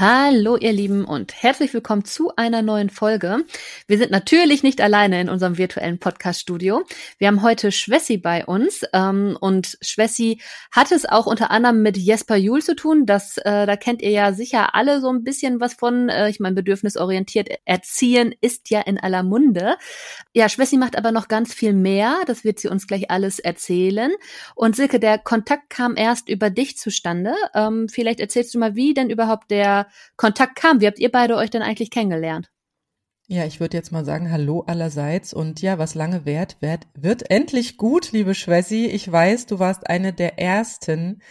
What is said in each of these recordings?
Hallo ihr Lieben und herzlich willkommen zu einer neuen Folge. Wir sind natürlich nicht alleine in unserem virtuellen Podcast-Studio. Wir haben heute Schwessi bei uns ähm, und Schwessi hat es auch unter anderem mit Jesper Juhl zu tun. Das, äh, da kennt ihr ja sicher alle so ein bisschen was von. Äh, ich meine, bedürfnisorientiert erziehen ist ja in aller Munde. Ja, Schwessi macht aber noch ganz viel mehr. Das wird sie uns gleich alles erzählen. Und Silke, der Kontakt kam erst über dich zustande. Ähm, vielleicht erzählst du mal, wie denn überhaupt der Kontakt kam. Wie habt ihr beide euch denn eigentlich kennengelernt? Ja, ich würde jetzt mal sagen, hallo allerseits. Und ja, was lange währt, wird, wird endlich gut, liebe Schwessi. Ich weiß, du warst eine der ersten,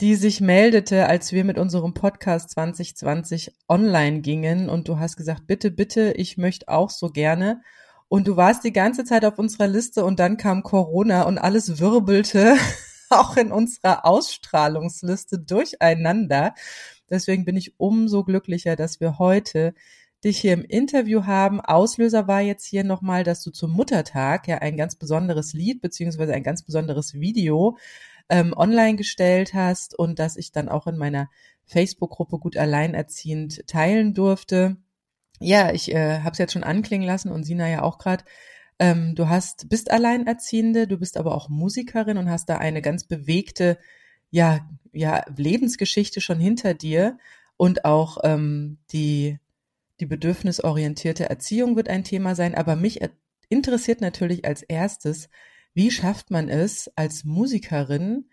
die sich meldete, als wir mit unserem Podcast 2020 online gingen. Und du hast gesagt, bitte, bitte, ich möchte auch so gerne. Und du warst die ganze Zeit auf unserer Liste und dann kam Corona und alles wirbelte auch in unserer Ausstrahlungsliste durcheinander. Deswegen bin ich umso glücklicher, dass wir heute dich hier im Interview haben. Auslöser war jetzt hier nochmal, dass du zum Muttertag ja ein ganz besonderes Lied beziehungsweise ein ganz besonderes Video ähm, online gestellt hast und dass ich dann auch in meiner Facebook-Gruppe gut alleinerziehend teilen durfte. Ja, ich äh, habe es jetzt schon anklingen lassen und Sina ja auch gerade. Ähm, du hast bist Alleinerziehende, du bist aber auch Musikerin und hast da eine ganz bewegte ja, ja, Lebensgeschichte schon hinter dir und auch ähm, die, die bedürfnisorientierte Erziehung wird ein Thema sein. Aber mich interessiert natürlich als erstes, wie schafft man es als Musikerin,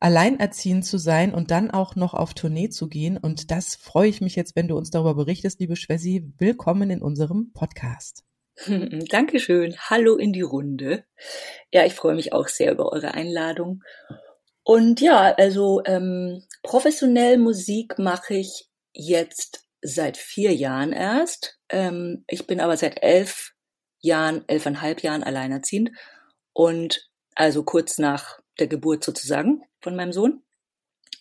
alleinerziehend zu sein und dann auch noch auf Tournee zu gehen. Und das freue ich mich jetzt, wenn du uns darüber berichtest, liebe Schwessi. Willkommen in unserem Podcast. Dankeschön. Hallo in die Runde. Ja, ich freue mich auch sehr über eure Einladung und ja, also ähm, professionell Musik mache ich jetzt seit vier Jahren erst. Ähm, ich bin aber seit elf Jahren, elfeinhalb Jahren alleinerziehend und also kurz nach der Geburt sozusagen von meinem Sohn.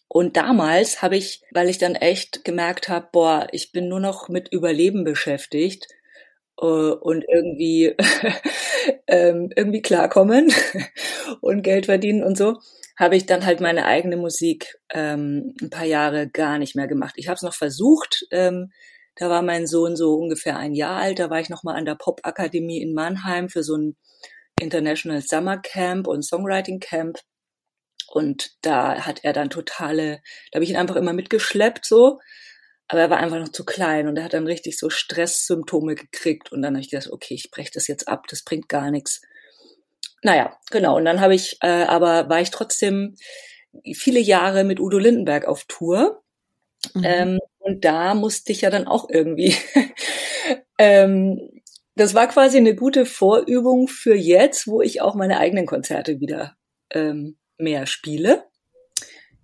Und damals habe ich, weil ich dann echt gemerkt habe, boah, ich bin nur noch mit Überleben beschäftigt äh, und irgendwie ähm, irgendwie klarkommen und Geld verdienen und so, habe ich dann halt meine eigene Musik ähm, ein paar Jahre gar nicht mehr gemacht. Ich habe es noch versucht. Ähm, da war mein Sohn so ungefähr ein Jahr alt. Da war ich noch mal an der Popakademie in Mannheim für so ein International Summer Camp und Songwriting Camp. Und da hat er dann totale, da habe ich ihn einfach immer mitgeschleppt so. Aber er war einfach noch zu klein und er hat dann richtig so Stresssymptome gekriegt. Und dann habe ich gedacht, okay, ich breche das jetzt ab, das bringt gar nichts. Naja, genau. Und dann habe ich, äh, aber war ich trotzdem viele Jahre mit Udo Lindenberg auf Tour. Mhm. Ähm, und da musste ich ja dann auch irgendwie. ähm, das war quasi eine gute Vorübung für jetzt, wo ich auch meine eigenen Konzerte wieder ähm, mehr spiele,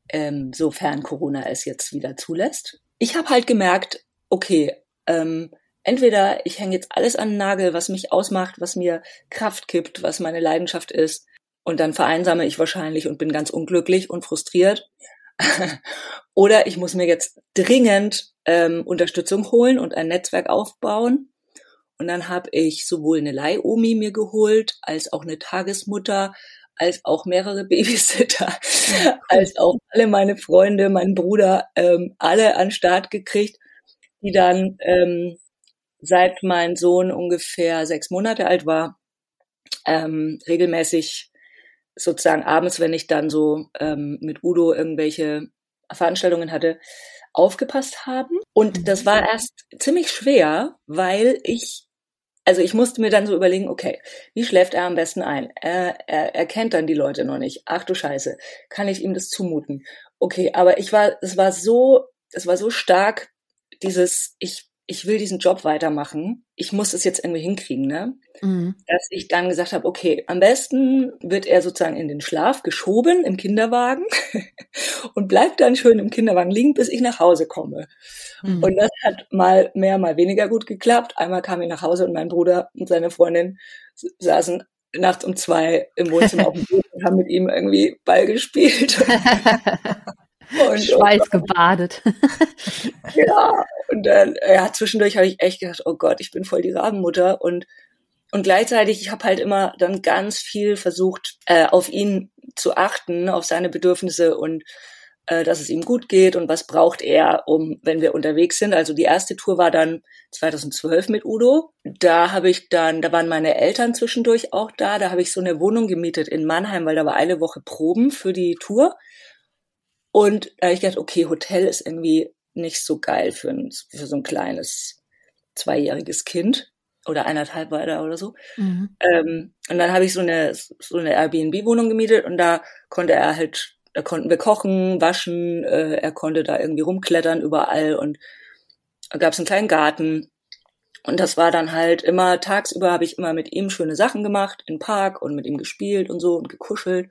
ähm, sofern Corona es jetzt wieder zulässt. Ich habe halt gemerkt, okay, ähm, entweder ich hänge jetzt alles an den Nagel, was mich ausmacht, was mir Kraft gibt, was meine Leidenschaft ist, und dann vereinsame ich wahrscheinlich und bin ganz unglücklich und frustriert. Oder ich muss mir jetzt dringend ähm, Unterstützung holen und ein Netzwerk aufbauen. Und dann habe ich sowohl eine Leihomi mir geholt, als auch eine Tagesmutter, als auch mehrere Babysitter, als auch alle meine Freunde, meinen Bruder, ähm, alle an Start gekriegt, die dann ähm, seit mein Sohn ungefähr sechs Monate alt war, ähm, regelmäßig sozusagen abends, wenn ich dann so ähm, mit Udo irgendwelche Veranstaltungen hatte, aufgepasst haben. Und das war erst ziemlich schwer, weil ich, also ich musste mir dann so überlegen, okay, wie schläft er am besten ein? Er, er, er kennt dann die Leute noch nicht. Ach du Scheiße, kann ich ihm das zumuten? Okay, aber ich war, es war so, es war so stark, dieses, ich ich will diesen Job weitermachen. Ich muss es jetzt irgendwie hinkriegen, ne? Mhm. Dass ich dann gesagt habe, okay, am besten wird er sozusagen in den Schlaf geschoben im Kinderwagen und bleibt dann schön im Kinderwagen liegen, bis ich nach Hause komme. Mhm. Und das hat mal mehr, mal weniger gut geklappt. Einmal kam ich nach Hause und mein Bruder und seine Freundin saßen nachts um zwei im Wohnzimmer auf dem Boden und haben mit ihm irgendwie Ball gespielt. Und, Schweiß gebadet. ja, und dann, ja, zwischendurch habe ich echt gedacht, oh Gott, ich bin voll die Rabenmutter und und gleichzeitig, ich habe halt immer dann ganz viel versucht, äh, auf ihn zu achten, auf seine Bedürfnisse und äh, dass es ihm gut geht und was braucht er, um, wenn wir unterwegs sind. Also die erste Tour war dann 2012 mit Udo. Da habe ich dann, da waren meine Eltern zwischendurch auch da. Da habe ich so eine Wohnung gemietet in Mannheim, weil da war eine Woche Proben für die Tour. Und da habe ich gedacht, okay, Hotel ist irgendwie nicht so geil für, ein, für so ein kleines zweijähriges Kind oder eineinhalb da oder so. Mhm. Ähm, und dann habe ich so eine so eine Airbnb-Wohnung gemietet und da konnte er halt da konnten wir kochen, waschen, äh, er konnte da irgendwie rumklettern überall und da gab es einen kleinen Garten. Und das war dann halt immer, tagsüber habe ich immer mit ihm schöne Sachen gemacht, im Park und mit ihm gespielt und so und gekuschelt.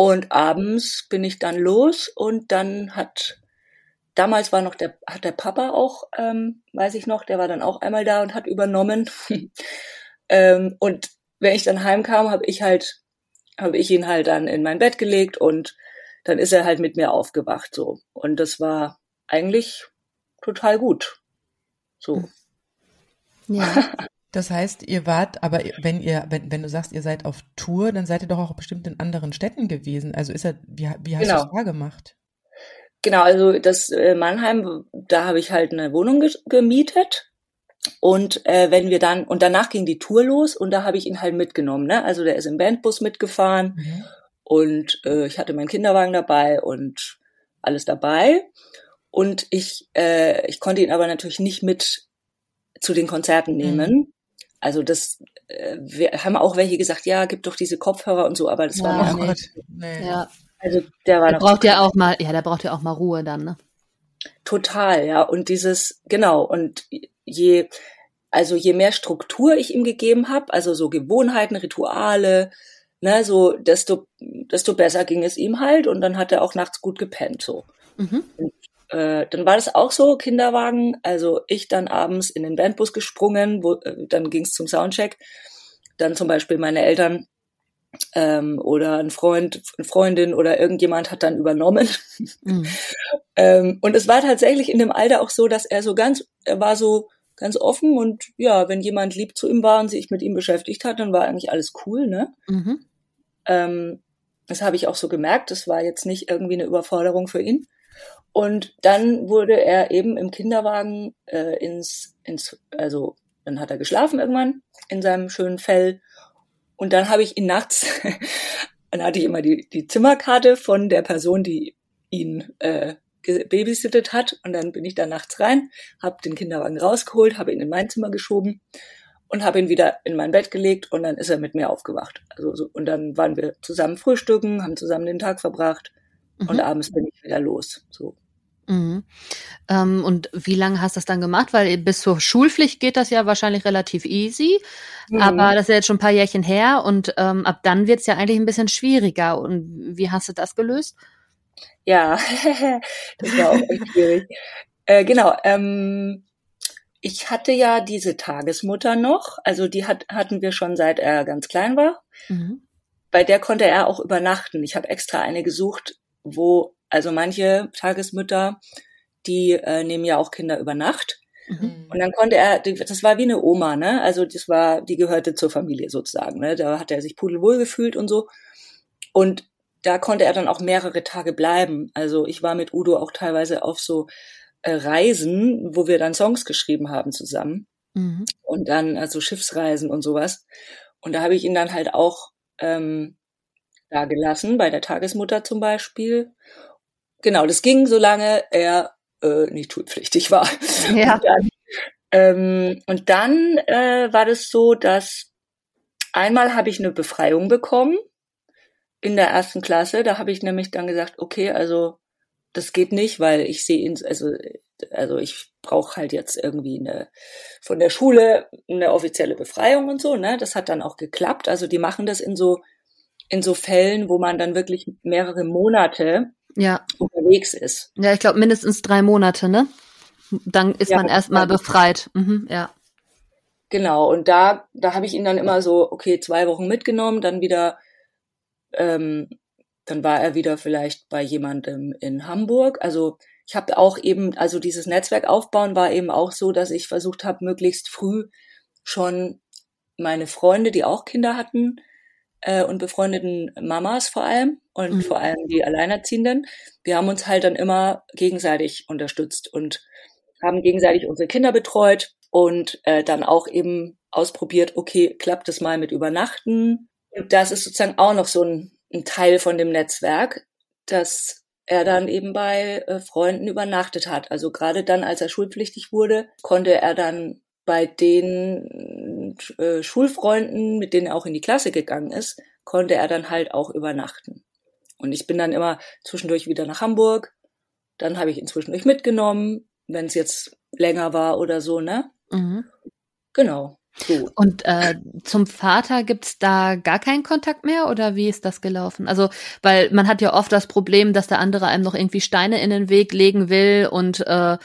Und abends bin ich dann los und dann hat, damals war noch der, hat der Papa auch, ähm, weiß ich noch, der war dann auch einmal da und hat übernommen. ähm, und wenn ich dann heimkam, habe ich halt habe ich ihn halt dann in mein Bett gelegt und dann ist er halt mit mir aufgewacht so. Und das war eigentlich total gut. So. Ja. Das heißt, ihr wart, aber wenn ihr, wenn, wenn du sagst, ihr seid auf Tour, dann seid ihr doch auch bestimmt in anderen Städten gewesen. Also ist er, wie, wie hast genau. du es da gemacht? Genau, also das äh, Mannheim, da habe ich halt eine Wohnung ge gemietet und äh, wenn wir dann, und danach ging die Tour los und da habe ich ihn halt mitgenommen. Ne? Also der ist im Bandbus mitgefahren mhm. und äh, ich hatte meinen Kinderwagen dabei und alles dabei. Und ich, äh, ich konnte ihn aber natürlich nicht mit zu den Konzerten mhm. nehmen. Mhm. Also das äh, wir haben auch welche gesagt, ja, gib doch diese Kopfhörer und so, aber das ja, war noch nicht. Nee. Ja. Also der war der braucht ja auch mal, ja, der braucht ja auch mal Ruhe dann, ne? Total, ja. Und dieses, genau, und je, also je mehr Struktur ich ihm gegeben habe, also so Gewohnheiten, Rituale, ne, so desto, desto besser ging es ihm halt und dann hat er auch nachts gut gepennt so. Mhm. Und, äh, dann war das auch so Kinderwagen, also ich dann abends in den Bandbus gesprungen, wo, äh, dann ging es zum Soundcheck, dann zum Beispiel meine Eltern ähm, oder ein Freund, eine Freundin oder irgendjemand hat dann übernommen. Mhm. ähm, und es war tatsächlich in dem Alter auch so, dass er so ganz, er war so ganz offen und ja, wenn jemand lieb zu ihm war und sich mit ihm beschäftigt hat, dann war eigentlich alles cool, ne? Mhm. Ähm, das habe ich auch so gemerkt. Das war jetzt nicht irgendwie eine Überforderung für ihn. Und dann wurde er eben im Kinderwagen äh, ins, ins, also dann hat er geschlafen irgendwann in seinem schönen Fell. Und dann habe ich ihn nachts, dann hatte ich immer die, die Zimmerkarte von der Person, die ihn äh, gebabysittet hat und dann bin ich da nachts rein, habe den Kinderwagen rausgeholt, habe ihn in mein Zimmer geschoben und habe ihn wieder in mein Bett gelegt und dann ist er mit mir aufgewacht. Also so, und dann waren wir zusammen frühstücken, haben zusammen den Tag verbracht mhm. und abends bin ich wieder los. So. Mhm. Ähm, und wie lange hast du das dann gemacht? Weil bis zur Schulpflicht geht das ja wahrscheinlich relativ easy, mhm. aber das ist ja jetzt schon ein paar Jährchen her und ähm, ab dann wird es ja eigentlich ein bisschen schwieriger. Und wie hast du das gelöst? Ja, das war auch echt schwierig. Äh, genau, ähm, ich hatte ja diese Tagesmutter noch, also die hat, hatten wir schon seit er ganz klein war. Mhm. Bei der konnte er auch übernachten. Ich habe extra eine gesucht, wo, also manche Tagesmütter, die äh, nehmen ja auch Kinder über Nacht. Mhm. Und dann konnte er, das war wie eine Oma, ne? Also das war, die gehörte zur Familie sozusagen, ne? Da hat er sich pudelwohl gefühlt und so. Und da konnte er dann auch mehrere Tage bleiben. Also ich war mit Udo auch teilweise auf so äh, Reisen, wo wir dann Songs geschrieben haben zusammen. Mhm. Und dann also Schiffsreisen und sowas. Und da habe ich ihn dann halt auch ähm, da gelassen, bei der Tagesmutter zum Beispiel. Genau, das ging, solange er äh, nicht schulpflichtig war. Ja. Und dann, ähm, und dann äh, war das so, dass einmal habe ich eine Befreiung bekommen in der ersten Klasse. Da habe ich nämlich dann gesagt, okay, also das geht nicht, weil ich sehe ihn, also, also ich brauche halt jetzt irgendwie eine von der Schule eine offizielle Befreiung und so, ne? Das hat dann auch geklappt. Also die machen das in so in so Fällen, wo man dann wirklich mehrere Monate ja. unterwegs ist. Ja, ich glaube mindestens drei Monate, ne? Dann ist ja, man erstmal befreit. Mhm, ja. Genau, und da, da habe ich ihn dann immer so, okay, zwei Wochen mitgenommen, dann wieder ähm, dann war er wieder vielleicht bei jemandem in Hamburg. Also ich habe auch eben, also dieses Netzwerk aufbauen war eben auch so, dass ich versucht habe, möglichst früh schon meine Freunde, die auch Kinder hatten, äh, und befreundeten Mamas vor allem und mhm. vor allem die Alleinerziehenden, wir haben uns halt dann immer gegenseitig unterstützt und haben gegenseitig unsere Kinder betreut und äh, dann auch eben ausprobiert, okay, klappt es mal mit Übernachten? Und das ist sozusagen auch noch so ein, ein Teil von dem Netzwerk, dass er dann eben bei äh, Freunden übernachtet hat. Also gerade dann, als er schulpflichtig wurde, konnte er dann bei den äh, Schulfreunden, mit denen er auch in die Klasse gegangen ist, konnte er dann halt auch übernachten. Und ich bin dann immer zwischendurch wieder nach Hamburg. Dann habe ich ihn zwischendurch mitgenommen, wenn es jetzt länger war oder so, ne? Mhm. Genau. So. Und äh, zum Vater gibt's da gar keinen Kontakt mehr oder wie ist das gelaufen? Also, weil man hat ja oft das Problem, dass der andere einem noch irgendwie Steine in den Weg legen will und äh,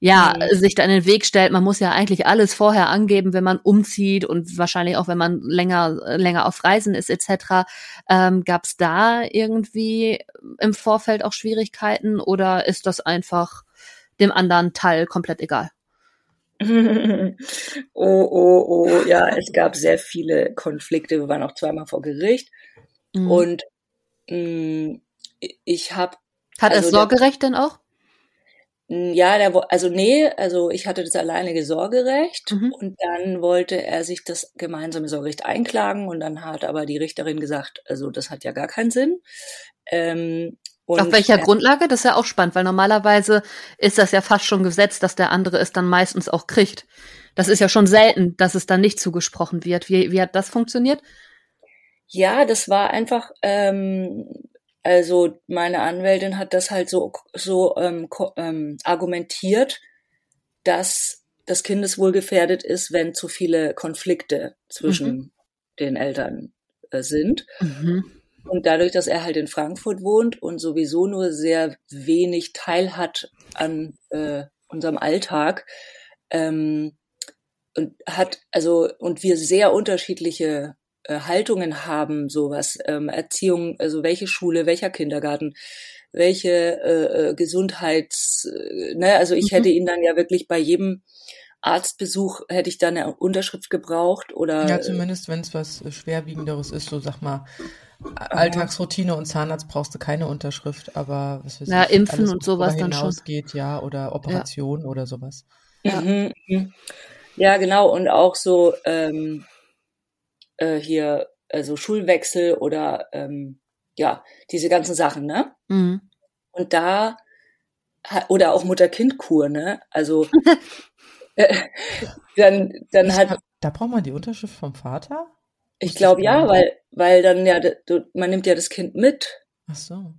ja, mhm. sich da in den Weg stellt. Man muss ja eigentlich alles vorher angeben, wenn man umzieht und wahrscheinlich auch, wenn man länger, länger auf Reisen ist, etc. Ähm, Gab es da irgendwie im Vorfeld auch Schwierigkeiten oder ist das einfach dem anderen Teil komplett egal? oh, oh, oh, ja, es gab sehr viele Konflikte. Wir waren auch zweimal vor Gericht. Mhm. Und mh, mm, ich habe. Hat also er Sorgerecht denn auch? Ja, der, also nee, also ich hatte das alleinige Sorgerecht mhm. und dann wollte er sich das gemeinsame Sorgerecht einklagen und dann hat aber die Richterin gesagt, also das hat ja gar keinen Sinn. Ähm, Auf welcher er, Grundlage? Das ist ja auch spannend, weil normalerweise ist das ja fast schon gesetzt, dass der andere es dann meistens auch kriegt. Das ist ja schon selten, dass es dann nicht zugesprochen wird. Wie, wie hat das funktioniert? Ja, das war einfach, ähm, also meine Anwältin hat das halt so, so ähm, ähm, argumentiert, dass das Kindeswohl gefährdet ist, wenn zu viele Konflikte zwischen mhm. den Eltern äh, sind. Mhm. Und dadurch, dass er halt in Frankfurt wohnt und sowieso nur sehr wenig Teil hat an äh, unserem Alltag, ähm, und hat also und wir sehr unterschiedliche äh, Haltungen haben, sowas, ähm, Erziehung, also welche Schule, welcher Kindergarten, welche äh, äh, Gesundheits, äh, ne, also ich mhm. hätte ihn dann ja wirklich bei jedem Arztbesuch hätte ich dann eine Unterschrift gebraucht oder. Ja, zumindest wenn es was schwerwiegenderes ist, so sag mal, Alltagsroutine und Zahnarzt brauchst du keine Unterschrift, aber was weiß ja, ich, Impfen alles, und sowas dann schon. geht, ja, oder Operation ja. oder sowas. Ja. Mhm, mhm. ja, genau, und auch so, ähm, äh, hier, also Schulwechsel oder ähm, ja, diese ganzen Sachen, ne? Mhm. Und da, oder auch Mutter-Kind-Kur, ne? Also äh, dann, dann hat. Da braucht man die Unterschrift vom Vater? Ich glaube ja, weil, weil dann ja, man nimmt ja das Kind mit. Ach so.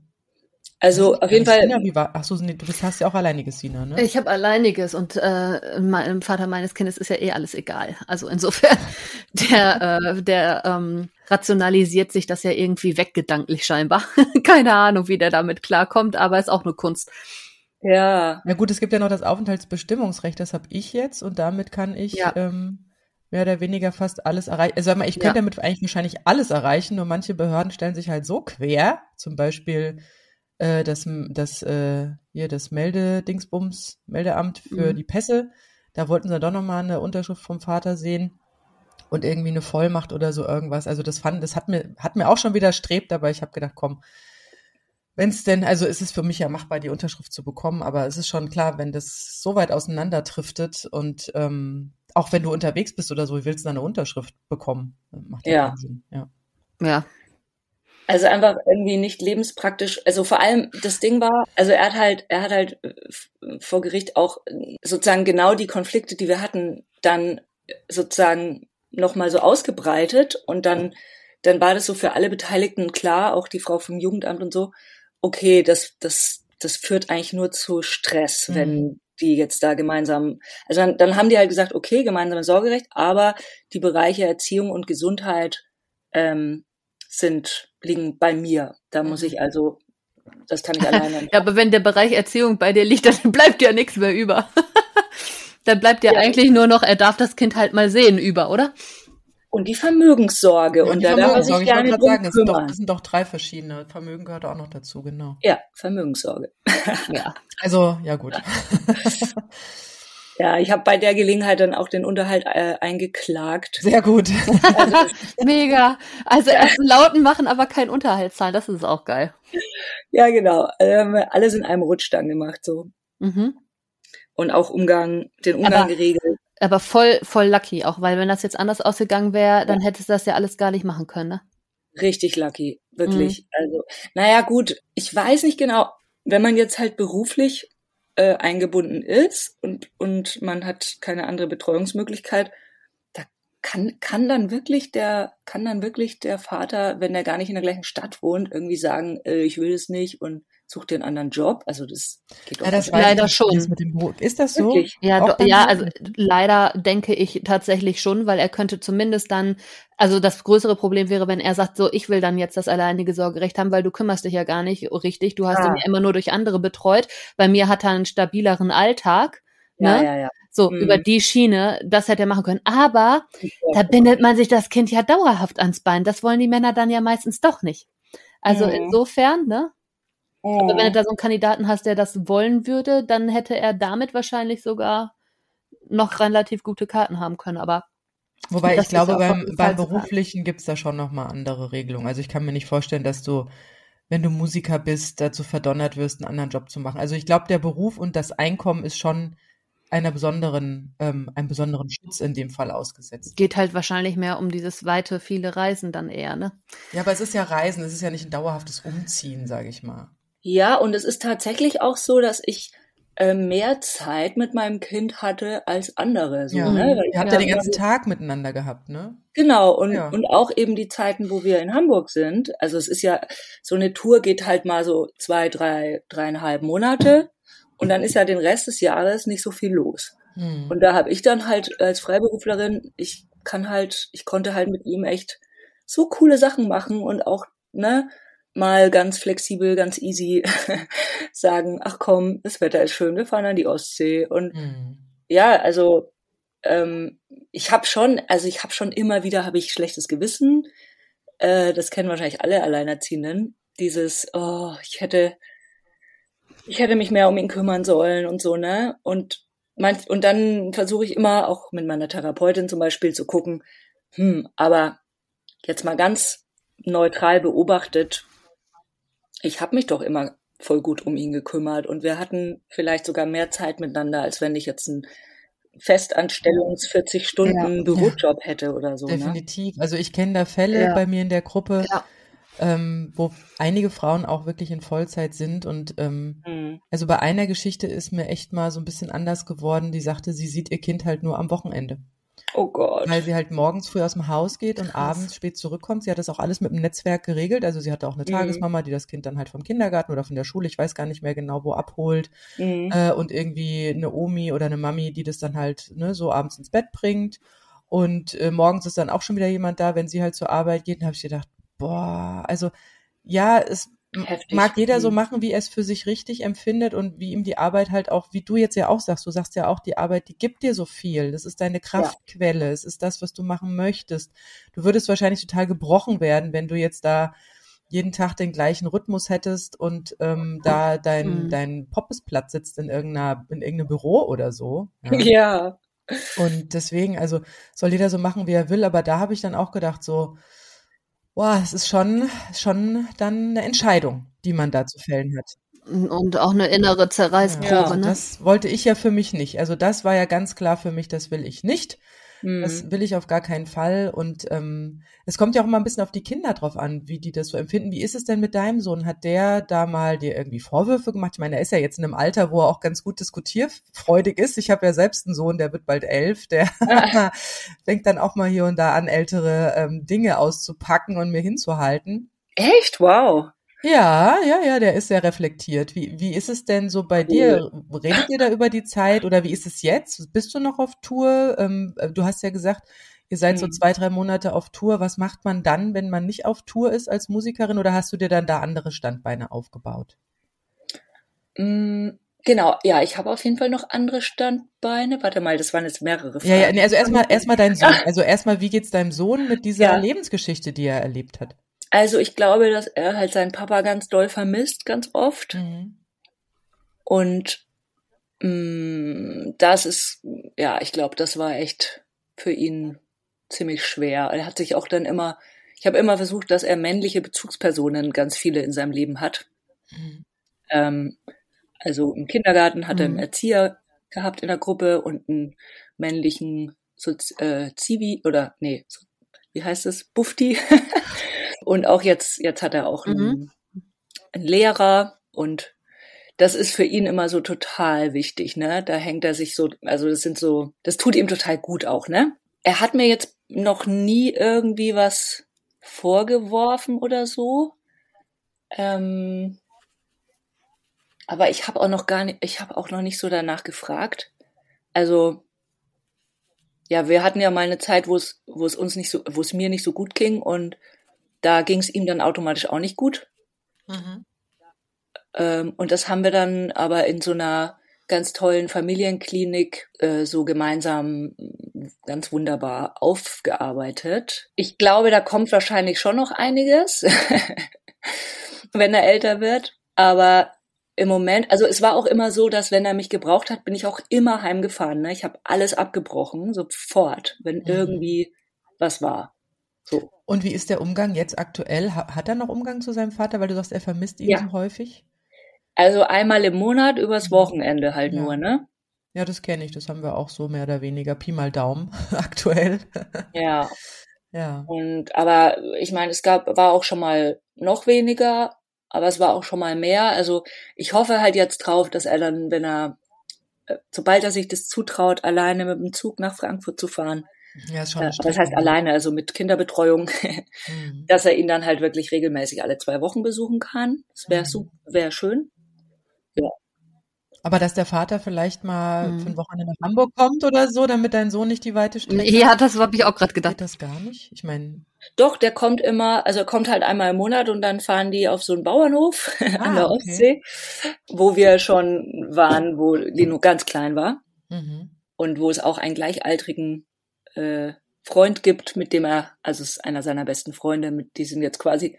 Also auf jeden Fall. Sina, wie war, ach so, nee, du hast ja auch alleiniges Sina, ne? Ich habe alleiniges und äh, meinem Vater meines Kindes ist ja eh alles egal. Also insofern, der, äh, der ähm, rationalisiert sich das ja irgendwie weggedanklich scheinbar. Keine Ahnung, wie der damit klarkommt, aber ist auch nur Kunst. Ja. Ja gut, es gibt ja noch das Aufenthaltsbestimmungsrecht, das habe ich jetzt und damit kann ich ja. ähm, mehr oder weniger fast alles erreichen. Also ich könnte ja. damit eigentlich wahrscheinlich alles erreichen, nur manche Behörden stellen sich halt so quer, zum Beispiel äh, das, das, äh, hier das Meldedingsbums, Meldeamt für mhm. die Pässe. Da wollten sie doch nochmal eine Unterschrift vom Vater sehen und irgendwie eine Vollmacht oder so irgendwas. Also das fand, das hat mir, hat mir auch schon widerstrebt, aber ich habe gedacht, komm, wenn es denn, also ist es für mich ja machbar, die Unterschrift zu bekommen, aber es ist schon klar, wenn das so weit auseinanderdriftet und ähm, auch wenn du unterwegs bist oder so, wie willst du eine Unterschrift bekommen? Macht ja, ja. Sinn. Ja. Ja, also einfach irgendwie nicht lebenspraktisch. Also vor allem das Ding war, also er hat halt, er hat halt äh, vor Gericht auch sozusagen genau die Konflikte, die wir hatten, dann sozusagen nochmal so ausgebreitet und dann, dann war das so für alle Beteiligten klar, auch die Frau vom Jugendamt und so, okay, das, das, das führt eigentlich nur zu Stress, mhm. wenn die jetzt da gemeinsam, also dann, dann haben die halt gesagt, okay, gemeinsames Sorgerecht, aber die Bereiche Erziehung und Gesundheit ähm, sind, liegen bei mir. Da muss ich mhm. also, das kann ich alleine. ja, aber wenn der Bereich Erziehung bei dir liegt, dann bleibt ja nichts mehr über. dann bleibt ja, ja, eigentlich nur noch, er darf das Kind halt mal sehen über, oder? Und die Vermögenssorge. Ja, und, die da Vermögenssorge. ich wollte gerade sagen, es sind, doch, es sind doch drei verschiedene. Vermögen gehört auch noch dazu, genau. Ja, Vermögenssorge. ja. Also, ja gut. Ja, ich habe bei der Gelegenheit dann auch den Unterhalt äh, eingeklagt. Sehr gut. Mega. Also erst Lauten machen, aber kein Unterhalt zahlen. Das ist auch geil. Ja, genau. Ähm, alles in einem Rutsch dann gemacht so. Mhm. Und auch Umgang, den Umgang Aber- geregelt. Aber voll, voll lucky auch, weil wenn das jetzt anders ausgegangen wäre, dann hättest du das ja alles gar nicht machen können, ne? Richtig lucky, wirklich. Also, naja, gut, ich weiß nicht genau, wenn man jetzt halt beruflich äh, eingebunden ist und, und man hat keine andere Betreuungsmöglichkeit, da kann, kann dann wirklich der, kann dann wirklich der Vater, wenn der gar nicht in der gleichen Stadt wohnt, irgendwie sagen, äh, ich will es nicht und sucht dir einen anderen Job. Also das geht Ja, das nicht. Leider ich nicht, schon. das Mit dem Beruf. Ist das so? Wirklich? Ja, do, ja, also leider denke ich tatsächlich schon, weil er könnte zumindest dann, also das größere Problem wäre, wenn er sagt, so, ich will dann jetzt das alleinige Sorgerecht haben, weil du kümmerst dich ja gar nicht richtig, du hast Ah. ihn ja immer nur durch andere betreut. Bei mir hat er einen stabileren Alltag. Ja, ne? ja, ja. So, Mhm. über die Schiene, das hätte er machen können. Aber da bindet man sich das Kind ja dauerhaft ans Bein. Das wollen die Männer dann ja meistens doch nicht. Also Mhm. insofern, ne? Aber wenn du Mhm. da so einen Kandidaten hast, der das wollen würde, dann hätte er damit wahrscheinlich sogar noch relativ gute Karten haben können. Aber Wobei ich glaube, beim, beim Beruflichen gibt's da schon nochmal andere Regelungen. Also ich kann mir nicht vorstellen, dass du, wenn du Musiker bist, dazu verdonnert wirst, einen anderen Job zu machen. Also ich glaube, der Beruf und das Einkommen ist schon einer besonderen, ähm, einem besonderen Schutz in dem Fall ausgesetzt. geht halt wahrscheinlich mehr um dieses weite, viele Reisen dann eher, ne? Ja, aber es ist ja Reisen, es ist ja nicht ein dauerhaftes Umziehen, sage ich mal. Ja, und es ist tatsächlich auch so, dass ich äh, mehr Zeit mit meinem Kind hatte als andere. So, Ja, ne? Ihr habt ja den ganzen Tag miteinander gehabt, ne? Genau, und, Ja. und auch eben die Zeiten, wo wir in Hamburg sind. Also es ist ja, so eine Tour geht halt mal so zwei, drei, dreieinhalb Monate und dann ist ja den Rest des Jahres nicht so viel los. Hm. Und da habe ich dann halt als Freiberuflerin, ich kann halt, ich konnte halt mit ihm echt so coole Sachen machen und auch, ne, mal ganz flexibel, ganz easy sagen, ach komm, das Wetter ist schön, wir fahren an die Ostsee. Und Hm. ja, also ähm, ich habe schon, also ich habe schon immer wieder habe ich schlechtes Gewissen. Äh, das kennen wahrscheinlich alle Alleinerziehenden. Dieses, oh, ich hätte, ich hätte mich mehr um ihn kümmern sollen und so, ne? Und manch, und dann versuche ich immer auch mit meiner Therapeutin zum Beispiel zu gucken, hm, aber jetzt mal ganz neutral beobachtet, ich habe mich doch immer voll gut um ihn gekümmert und wir hatten vielleicht sogar mehr Zeit miteinander, als wenn ich jetzt einen Festanstellungs 40 Stunden Ja. Bürojob hätte oder so. Ne? Definitiv. Also ich kenne da Fälle Ja. bei mir in der Gruppe, Ja. ähm, wo einige Frauen auch wirklich in Vollzeit sind und ähm, Mhm. also bei einer Geschichte ist mir echt mal so ein bisschen anders geworden. Die sagte, sie sieht ihr Kind halt nur am Wochenende, Oh Gott. weil sie halt morgens früh aus dem Haus geht und Krass. abends spät zurückkommt. Sie hat das auch alles mit dem Netzwerk geregelt. Also sie hatte auch eine Mhm. Tagesmama, die das Kind dann halt vom Kindergarten oder von der Schule, ich weiß gar nicht mehr genau, wo abholt Mhm. äh, und irgendwie eine Omi oder eine Mami, die das dann halt ne, so abends ins Bett bringt. Und äh, morgens ist dann auch schon wieder jemand da, wenn sie halt zur Arbeit geht. Und habe ich gedacht, boah, also ja, es Heftig. mag jeder so Mhm. machen, wie er es für sich richtig empfindet und wie ihm die Arbeit halt auch, wie du jetzt ja auch sagst, du sagst ja auch, die Arbeit, die gibt dir so viel. Das ist deine Kraftquelle. Es ist das, was du machen möchtest. Du würdest wahrscheinlich total gebrochen werden, wenn du jetzt da jeden Tag den gleichen Rhythmus hättest und ähm, da dein, Mhm. dein Poppesplatz sitzt in irgendeiner, in irgendeinem Büro oder so. Ja. Ja. Und deswegen, also soll jeder so machen, wie er will, aber da habe ich dann auch gedacht, so, boah, es ist schon, schon dann eine Entscheidung, die man da zu fällen hat. Und auch eine innere Zerreißprobe, Ja, ne? Das wollte ich ja für mich nicht. Also das war ja ganz klar für mich, das will ich nicht. Mhm. Das will ich auf gar keinen Fall. Und ähm, es kommt ja auch immer ein bisschen auf die Kinder drauf an, wie die das so empfinden. Wie ist es denn mit deinem Sohn? Hat der da mal dir irgendwie Vorwürfe gemacht? Ich meine, er ist ja jetzt in einem Alter, wo er auch ganz gut diskutierfreudig ist. Ich habe ja selbst einen Sohn, der wird bald elf, der fängt dann auch mal hier und da an, ältere ähm, Dinge auszupacken und mir hinzuhalten. Echt? Wow. Ja, ja, ja, der ist sehr reflektiert. Wie, wie ist es denn so bei dir? Redet ihr da über die Zeit oder wie ist es jetzt? Bist du noch auf Tour? Ähm, du hast ja gesagt, ihr seid so Mhm. zwei, drei Monate auf Tour. Was macht man dann, wenn man nicht auf Tour ist als Musikerin oder hast du dir dann da andere Standbeine aufgebaut? Mm, Genau, ja, ich habe auf jeden Fall noch andere Standbeine. Warte mal, das waren jetzt mehrere Fragen. Ja, ja, nee, also erstmal erstmal dein Sohn. Also erstmal, wie geht's deinem Sohn mit dieser Ja. Lebensgeschichte, die er erlebt hat? Also ich glaube, dass er halt seinen Papa ganz doll vermisst, ganz oft. Mhm. Und Mm, das ist, ja, ich glaube, das war echt für ihn ziemlich schwer. Er hat sich auch dann immer, ich habe immer versucht, dass er männliche Bezugspersonen ganz viele in seinem Leben hat. Mhm. Ähm, also im Kindergarten hat er einen mhm. Erzieher gehabt in der Gruppe und einen männlichen so, äh, Zivi oder nee, so, wie heißt es? Bufti. und auch jetzt, jetzt hat er auch mhm. einen, einen Lehrer und das ist für ihn immer so total wichtig, ne? Da hängt er sich so, also das sind so, das tut ihm total gut auch, ne? Er hat mir jetzt noch nie irgendwie was vorgeworfen oder so. Ähm, aber ich habe auch noch gar nicht, ich habe auch noch nicht so danach gefragt. Also ja, wir hatten ja mal eine Zeit, wo es, wo es uns nicht so, wo es mir nicht so gut ging und da ging es ihm dann automatisch auch nicht gut. Mhm. Ähm, und das haben wir dann aber in so einer ganz tollen Familienklinik äh, so gemeinsam ganz wunderbar aufgearbeitet. Ich glaube, da kommt wahrscheinlich schon noch einiges, wenn er älter wird. Aber im Moment, also es war auch immer so, dass wenn er mich gebraucht hat, bin ich auch immer heimgefahren. Ne? Ich habe alles abgebrochen, sofort, wenn mhm. irgendwie was war. So. Und wie ist der Umgang jetzt aktuell? Hat er noch Umgang zu seinem Vater, weil du sagst, er vermisst ihn ja. so häufig? Also einmal im Monat übers mhm. Wochenende halt ja. nur, ne? Ja, das kenne ich. Das haben wir auch so mehr oder weniger. Pi mal Daumen aktuell. Ja. Ja. Und aber ich meine, es gab war auch schon mal noch weniger, aber es war auch schon mal mehr. Also ich hoffe halt jetzt drauf, dass er dann, wenn er, äh, sobald er sich das zutraut, alleine mit dem Zug nach Frankfurt zu fahren, ja, ist schon äh, das heißt alleine, also mit Kinderbetreuung, mhm. dass er ihn dann halt wirklich regelmäßig alle zwei Wochen besuchen kann. Das wäre mhm. wär schön. Ja. Aber dass der Vater vielleicht mal mhm. für ein Wochenende nach Hamburg kommt oder so, damit dein Sohn nicht die weite Strecke Ja, das habe ich auch gerade gedacht. Geht das gar nicht? Ich meine. Doch, der kommt immer, also er kommt halt einmal im Monat und dann fahren die auf so einen Bauernhof ah, an der Ostsee, okay. wo wir schon waren, wo Lino ganz klein war. Mhm. Und wo es auch einen gleichaltrigen äh, Freund gibt, mit dem er, also es ist einer seiner besten Freunde, mit die sind jetzt quasi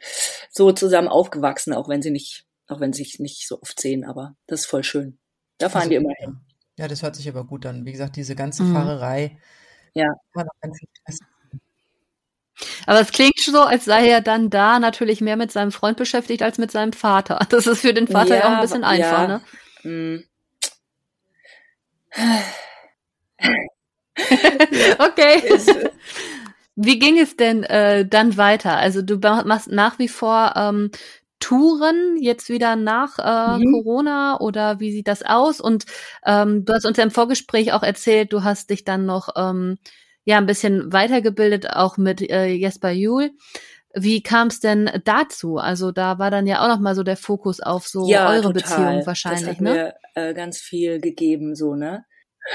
so zusammen aufgewachsen, auch wenn sie nicht auch wenn sie sich nicht so oft sehen, aber das ist voll schön. Da fahren also, die immer hin. Ja, das hört sich aber gut an. Wie gesagt, diese ganze mhm. Fahrerei. Ja. Aber es klingt so, als sei er dann da natürlich mehr mit seinem Freund beschäftigt als mit seinem Vater. Das ist für den Vater ja, ja auch ein bisschen einfach, ja. ne? Mm. Okay. Wie ging es denn äh, dann weiter? Also du machst nach wie vor ähm, Touren jetzt wieder nach äh, mhm. Corona oder wie sieht das aus? Und ähm, du hast uns ja im Vorgespräch auch erzählt, du hast dich dann noch ähm, ja ein bisschen weitergebildet, auch mit äh, Jesper Juhl. Wie kam es denn dazu? Also da war dann ja auch noch mal so der Fokus auf so ja, eure total. Beziehung wahrscheinlich, das hat ne? Mir, äh, ganz viel gegeben, so ne.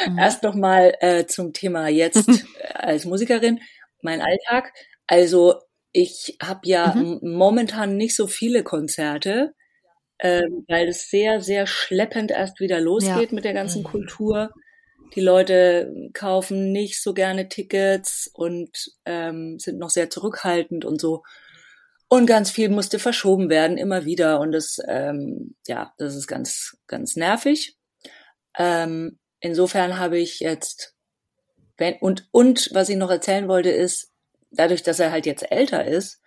Mhm. Erst noch mal äh, zum Thema jetzt als Musikerin, mein Alltag. Also ich habe ja mhm. momentan nicht so viele Konzerte, ähm, weil es sehr, sehr schleppend erst wieder losgeht ja. mit der ganzen mhm. Kultur. Die Leute kaufen nicht so gerne Tickets und ähm, sind noch sehr zurückhaltend und so. Und ganz viel musste verschoben werden, immer wieder. Und das, ähm, ja, das ist ganz, ganz nervig. Ähm, insofern habe ich jetzt, wenn, und, und was ich noch erzählen wollte, ist, dadurch, dass er halt jetzt älter ist,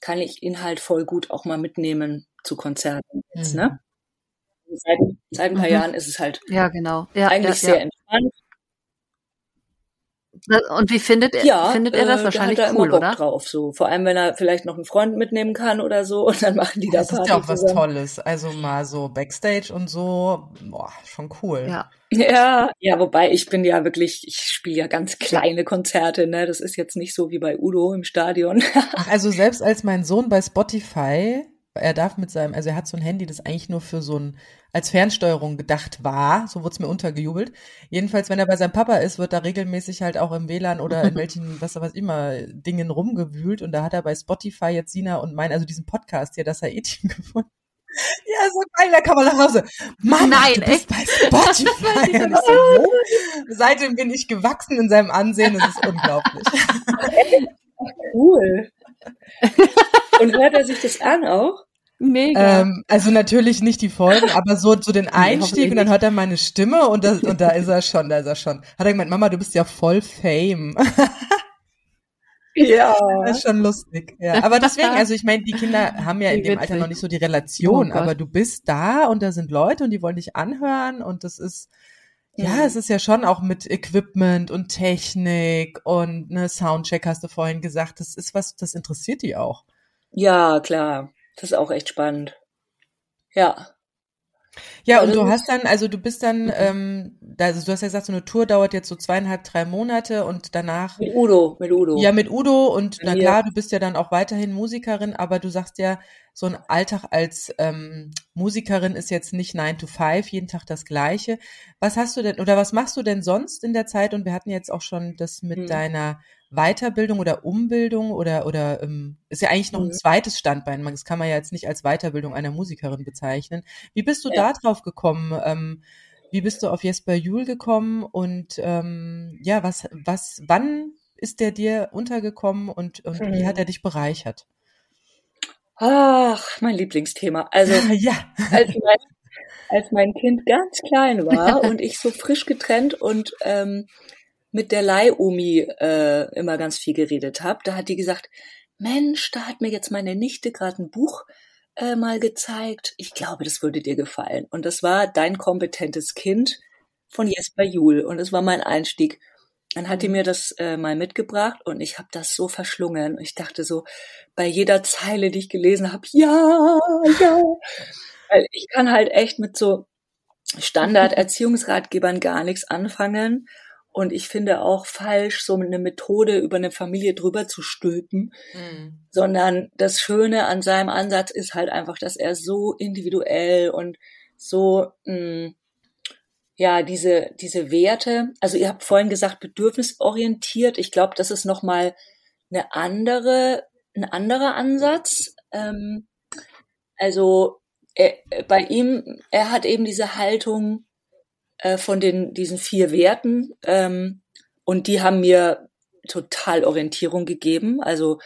kann ich ihn halt voll gut auch mal mitnehmen zu Konzerten. Jetzt, mhm. ne? Seit, seit ein paar mhm. Jahren ist es halt ja, genau. ja, eigentlich ja, sehr entspannt. Und wie findet er, ja, findet er das äh, wahrscheinlich hat er cool, immer Bock oder? drauf, so. Vor allem, wenn er vielleicht noch einen Freund mitnehmen kann oder so und dann machen die da Das ist ja auch was Tolles. Also mal so Backstage und so, boah, schon cool. Ja. Ja, ja, wobei ich bin ja wirklich, ich spiele ja ganz kleine Konzerte, ne? Das ist jetzt nicht so wie bei Udo im Stadion. Ach, also selbst als mein Sohn bei Spotify, er darf mit seinem, also er hat so ein Handy, das eigentlich nur für so ein als Fernsteuerung gedacht war, so wurde es mir untergejubelt. Jedenfalls, wenn er bei seinem Papa ist, wird da regelmäßig halt auch im WLAN oder in welchen, was weiß immer, Dingen rumgewühlt und da hat er bei Spotify jetzt Sina und mein, also diesen Podcast hier, das Haetchen gefunden. Ja, so geil, da kann man nach Hause. Mann, Nein, du bist echt? bei Spotify. Ich so, wo? Seitdem bin ich gewachsen in seinem Ansehen, das ist unglaublich. Cool. Und hört er sich das an auch? Mega. Ähm, also natürlich nicht die Folgen, aber so, so den Einstieg und dann hört er meine Stimme und, das, und da ist er schon, da ist er schon. Hat er gemeint, Mama, du bist ja voll Fame. Ja. Das ist schon lustig. Ja. Aber deswegen, also ich meine, die Kinder haben ja in dem Alter noch nicht so die Relation, oh aber du bist da und da sind Leute und die wollen dich anhören und das ist, ja, mhm. es ist ja schon auch mit Equipment und Technik und ne Soundcheck hast du vorhin gesagt. Das ist was, das interessiert die auch. Ja, klar. Das ist auch echt spannend. Ja. Ja, und du hast dann, also du bist dann, ähm, also du hast ja gesagt, so eine Tour dauert jetzt so zweieinhalb, drei Monate und danach. Mit Udo, mit Udo. Ja, mit Udo und na klar, du bist ja dann auch weiterhin Musikerin, aber du sagst ja, so ein Alltag als ähm, Musikerin ist jetzt nicht 9 to 5, jeden Tag das Gleiche. Was hast du denn, oder was machst du denn sonst in der Zeit? Und wir hatten jetzt auch schon das mit hm. deiner Weiterbildung oder Umbildung oder oder ähm, ist ja eigentlich noch ein mhm. zweites Standbein. Das kann man ja jetzt nicht als Weiterbildung einer Musikerin bezeichnen. Wie bist du ja. da drauf gekommen? Ähm, wie bist du auf Jesper Juhl gekommen und ähm, ja, was was wann ist der dir untergekommen und und mhm. wie hat mhm. er dich bereichert? Ach, mein Lieblingsthema. Also ja. als, mein, als mein Kind ganz klein war und ich so frisch getrennt und ähm, mit der Leihomi äh, immer ganz viel geredet habe, da hat die gesagt, Mensch, da hat mir jetzt meine Nichte gerade ein Buch äh, mal gezeigt. Ich glaube, das würde dir gefallen. Und das war Dein kompetentes Kind von Jesper Juhl. Und es war mein Einstieg. Dann hat die mir das äh, mal mitgebracht und ich habe das so verschlungen. Ich dachte so, bei jeder Zeile, die ich gelesen habe, ja, ja. Weil ich kann halt echt mit so Standard-Erziehungsratgebern gar nichts anfangen. Und ich finde auch falsch, so eine Methode über eine Familie drüber zu stülpen, mhm. sondern das Schöne an seinem Ansatz ist halt einfach, dass er so individuell und so, mh, hm, ja, diese, diese Werte, also ihr habt vorhin gesagt, bedürfnisorientiert. Ich glaube, das ist nochmal eine andere, ein anderer Ansatz. Ähm, also er, bei ihm, er hat eben diese Haltung, äh, von den, diesen vier Werten. Ähm, und die haben mir total Orientierung gegeben. Also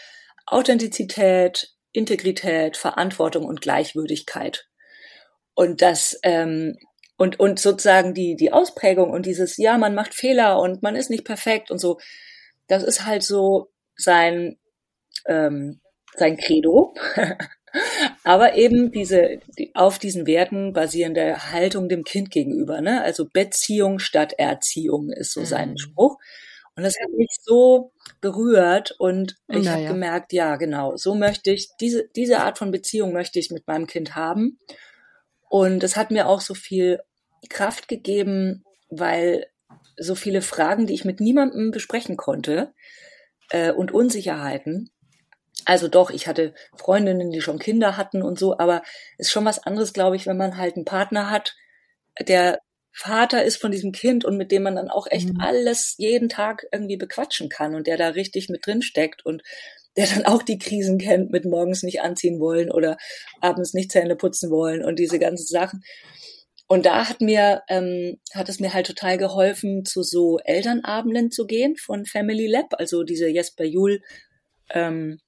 Authentizität, Integrität, Verantwortung und Gleichwürdigkeit. Und das, ähm, und, und sozusagen die, die Ausprägung und dieses, ja, man macht Fehler und man ist nicht perfekt und so, das ist halt so sein, ähm, sein Credo. Aber eben diese die, auf diesen Werten basierende Haltung dem Kind gegenüber, ne? Also Beziehung statt Erziehung ist so mhm. sein Spruch. Und das hat mich so berührt und ich naja. habe gemerkt, ja, genau, so möchte ich, diese, diese Art von Beziehung möchte ich mit meinem Kind haben. Und es hat mir auch so viel Kraft gegeben, weil so viele Fragen, die ich mit niemandem besprechen konnte äh, und Unsicherheiten, also doch, ich hatte Freundinnen, die schon Kinder hatten und so, aber ist schon was anderes, glaube ich, wenn man halt einen Partner hat, der Vater ist von diesem Kind und mit dem man dann auch echt mhm. alles jeden Tag irgendwie bequatschen kann und der da richtig mit drin steckt und der dann auch die Krisen kennt mit morgens nicht anziehen wollen oder abends nicht Zähne putzen wollen und diese ganzen Sachen. Und da hat mir, ähm, hat es mir halt total geholfen, zu so Elternabenden zu gehen von Family Lab, also diese Jesper Juhl ähm,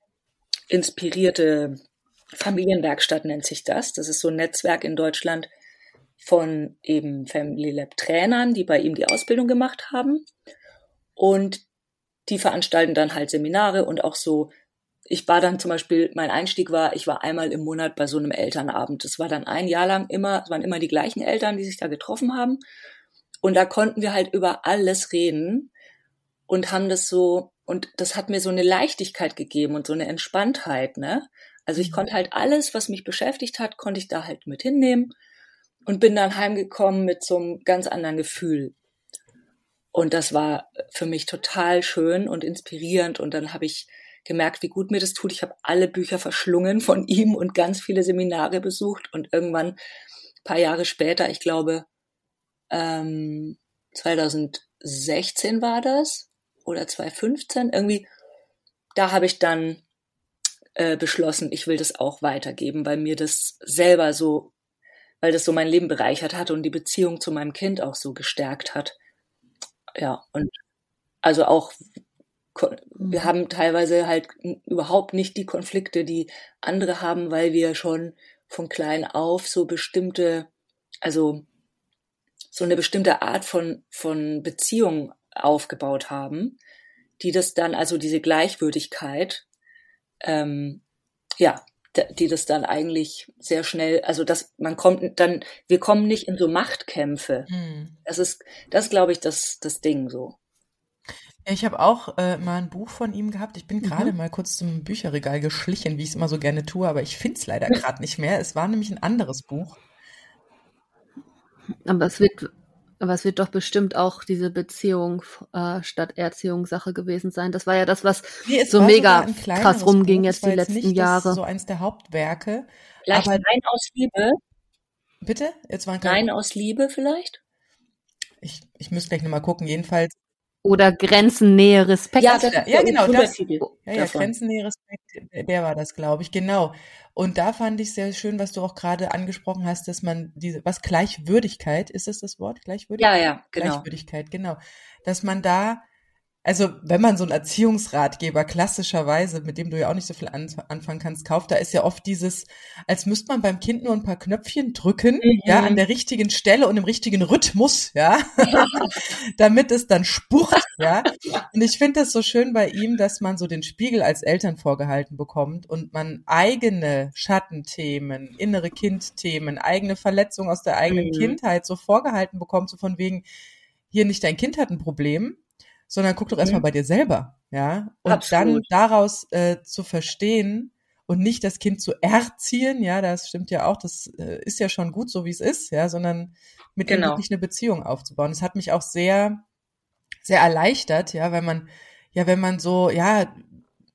inspirierte Familienwerkstatt nennt sich das. Das ist so ein Netzwerk in Deutschland von eben Family Lab Trainern, die bei ihm die Ausbildung gemacht haben. Und die veranstalten dann halt Seminare und auch so. Ich war dann zum Beispiel, mein Einstieg war, ich war einmal im Monat bei so einem Elternabend. Das war dann ein Jahr lang immer, es waren immer die gleichen Eltern, die sich da getroffen haben. Und da konnten wir halt über alles reden und haben das so und das hat mir so eine Leichtigkeit gegeben und so eine Entspanntheit, ne? Also ich mhm. konnte halt alles, was mich beschäftigt hat, konnte ich da halt mit hinnehmen und bin dann heimgekommen mit so einem ganz anderen Gefühl. Und das war für mich total schön und inspirierend. Und dann habe ich gemerkt, wie gut mir das tut. Ich habe alle Bücher verschlungen von ihm und ganz viele Seminare besucht. Und irgendwann, paar Jahre später, ich glaube, ähm, 2016 war das, oder 2015 irgendwie, da habe ich dann äh, beschlossen, ich will das auch weitergeben, weil mir das selber so, weil das so mein Leben bereichert hat und die Beziehung zu meinem Kind auch so gestärkt hat. Ja, und also auch wir mhm. haben teilweise halt überhaupt nicht die Konflikte, die andere haben, weil wir schon von klein auf so bestimmte, also so eine bestimmte Art von, von Beziehung aufgebaut haben, die das dann, also diese Gleichwürdigkeit, ähm, ja, die das dann eigentlich sehr schnell, also dass man kommt dann, wir kommen nicht in so Machtkämpfe. Mhm. Das ist, das glaube ich, das, das Ding so. Ich habe auch äh, mal ein Buch von ihm gehabt. Ich bin mhm. gerade mal kurz zum Bücherregal geschlichen, wie ich es immer so gerne tue, aber ich finde es leider gerade nicht mehr. Es war nämlich ein anderes Buch. Aber es wird, aber es wird doch bestimmt auch diese Beziehung äh, statt Erziehungssache gewesen sein. Das war ja das, was nee, so mega krass rumging Buch. jetzt die letzten nicht, Jahre. so eins der Hauptwerke. Vielleicht aber, rein aus Liebe. Bitte? Jetzt war rein aus Liebe vielleicht? Ich, ich müsste gleich nochmal gucken. Jedenfalls oder Grenzen, Nähe, Respekt. Ja, das, ja genau. Das, ja, ja, Grenzen, Nähe, Respekt, der war das, glaube ich, genau. Und da fand ich sehr schön, was du auch gerade angesprochen hast, dass man diese, was Gleichwürdigkeit, ist das das Wort? Gleichwürdigkeit? Ja, ja, genau. Gleichwürdigkeit, genau. Dass man da also wenn man so einen Erziehungsratgeber klassischerweise, mit dem du ja auch nicht so viel anfangen kannst, kauft, da ist ja oft dieses, als müsste man beim Kind nur ein paar Knöpfchen drücken, mhm. ja, an der richtigen Stelle und im richtigen Rhythmus, ja, damit es dann spucht, ja. Und ich finde das so schön bei ihm, dass man so den Spiegel als Eltern vorgehalten bekommt und man eigene Schattenthemen, innere Kindthemen, eigene Verletzungen aus der eigenen mhm. Kindheit so vorgehalten bekommt, so von wegen, hier nicht dein Kind hat ein Problem, sondern guck doch erstmal mhm. bei dir selber, ja. Und Absolut. dann daraus äh, zu verstehen und nicht das Kind zu erziehen, ja, das stimmt ja auch, das äh, ist ja schon gut, so wie es ist, ja, sondern mit genau. ihm wirklich eine Beziehung aufzubauen. Das hat mich auch sehr, sehr erleichtert, ja, weil man, ja, wenn man so, ja,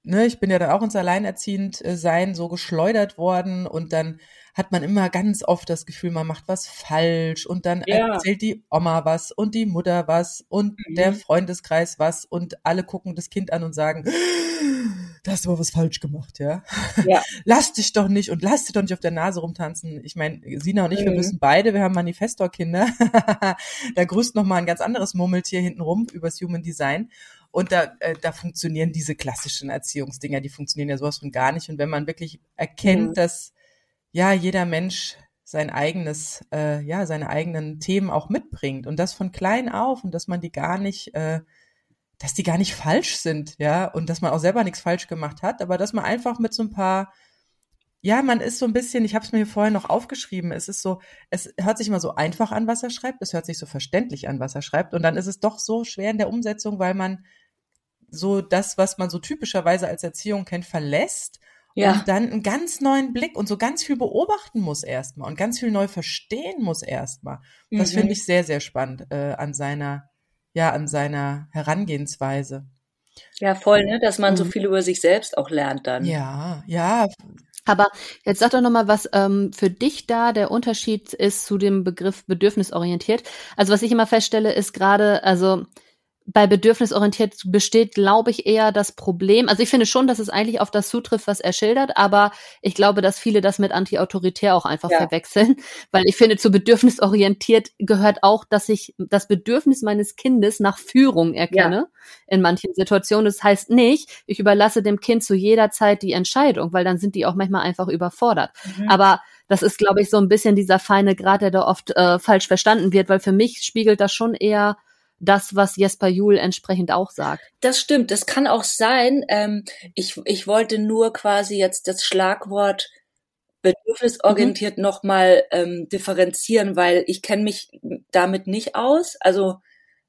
ne, ich bin ja dann auch ins Alleinerziehend äh, sein so geschleudert worden und dann hat man immer ganz oft das Gefühl, man macht was falsch und dann ja. erzählt die Oma was und die Mutter was und mhm. der Freundeskreis was und alle gucken das Kind an und sagen, da hast du aber was falsch gemacht, ja. ja. lass dich doch nicht und lass dich doch nicht auf der Nase rumtanzen. Ich meine, Sina und ich, mhm. wir wissen beide, wir haben Manifestor-Kinder. da grüßt noch mal ein ganz anderes Murmeltier hinten rum übers Human Design. Und da, äh, da funktionieren diese klassischen Erziehungsdinger, die funktionieren ja sowas von gar nicht. Und wenn man wirklich erkennt, mhm. dass ja jeder Mensch sein eigenes, äh, ja, seine eigenen Themen auch mitbringt. Und das von klein auf und dass man die gar nicht, äh, dass die gar nicht falsch sind, ja, und dass man auch selber nichts falsch gemacht hat, aber dass man einfach mit so ein paar, ja, man ist so ein bisschen, ich habe es mir hier vorher noch aufgeschrieben, es ist so, es hört sich immer so einfach an, was er schreibt, es hört sich so verständlich an, was er schreibt, und dann ist es doch so schwer in der Umsetzung, weil man so das, was man so typischerweise als Erziehung kennt, verlässt ja. und dann einen ganz neuen Blick und so ganz viel beobachten muss erstmal und ganz viel neu verstehen muss erstmal. Das mhm. finde ich sehr, sehr spannend äh, an seiner, ja, an seiner Herangehensweise. Ja, voll, ne, dass man mhm. so viel über sich selbst auch lernt dann. Ja, ja. Aber jetzt sag doch nochmal, was ähm, für dich da der Unterschied ist zu dem Begriff bedürfnisorientiert. Also was ich immer feststelle, ist gerade, also bei bedürfnisorientiert besteht, glaube ich, eher das Problem. Also ich finde schon, dass es eigentlich auf das zutrifft, was er schildert, aber ich glaube, dass viele das mit anti-autoritär auch einfach ja. verwechseln, weil ich finde, zu bedürfnisorientiert gehört auch, dass ich das Bedürfnis meines Kindes nach Führung erkenne ja. in manchen Situationen. Das heißt nicht, ich überlasse dem Kind zu jeder Zeit die Entscheidung, weil dann sind die auch manchmal einfach überfordert. Mhm. Aber das ist, glaube ich, so ein bisschen dieser feine Grad, der da oft äh, falsch verstanden wird, weil für mich spiegelt das schon eher das, was Jesper Juhl entsprechend auch sagt. Das stimmt, das kann auch sein. Ähm, ich, ich wollte nur quasi jetzt das Schlagwort bedürfnisorientiert mhm. nochmal ähm, differenzieren, weil ich kenne mich damit nicht aus. Also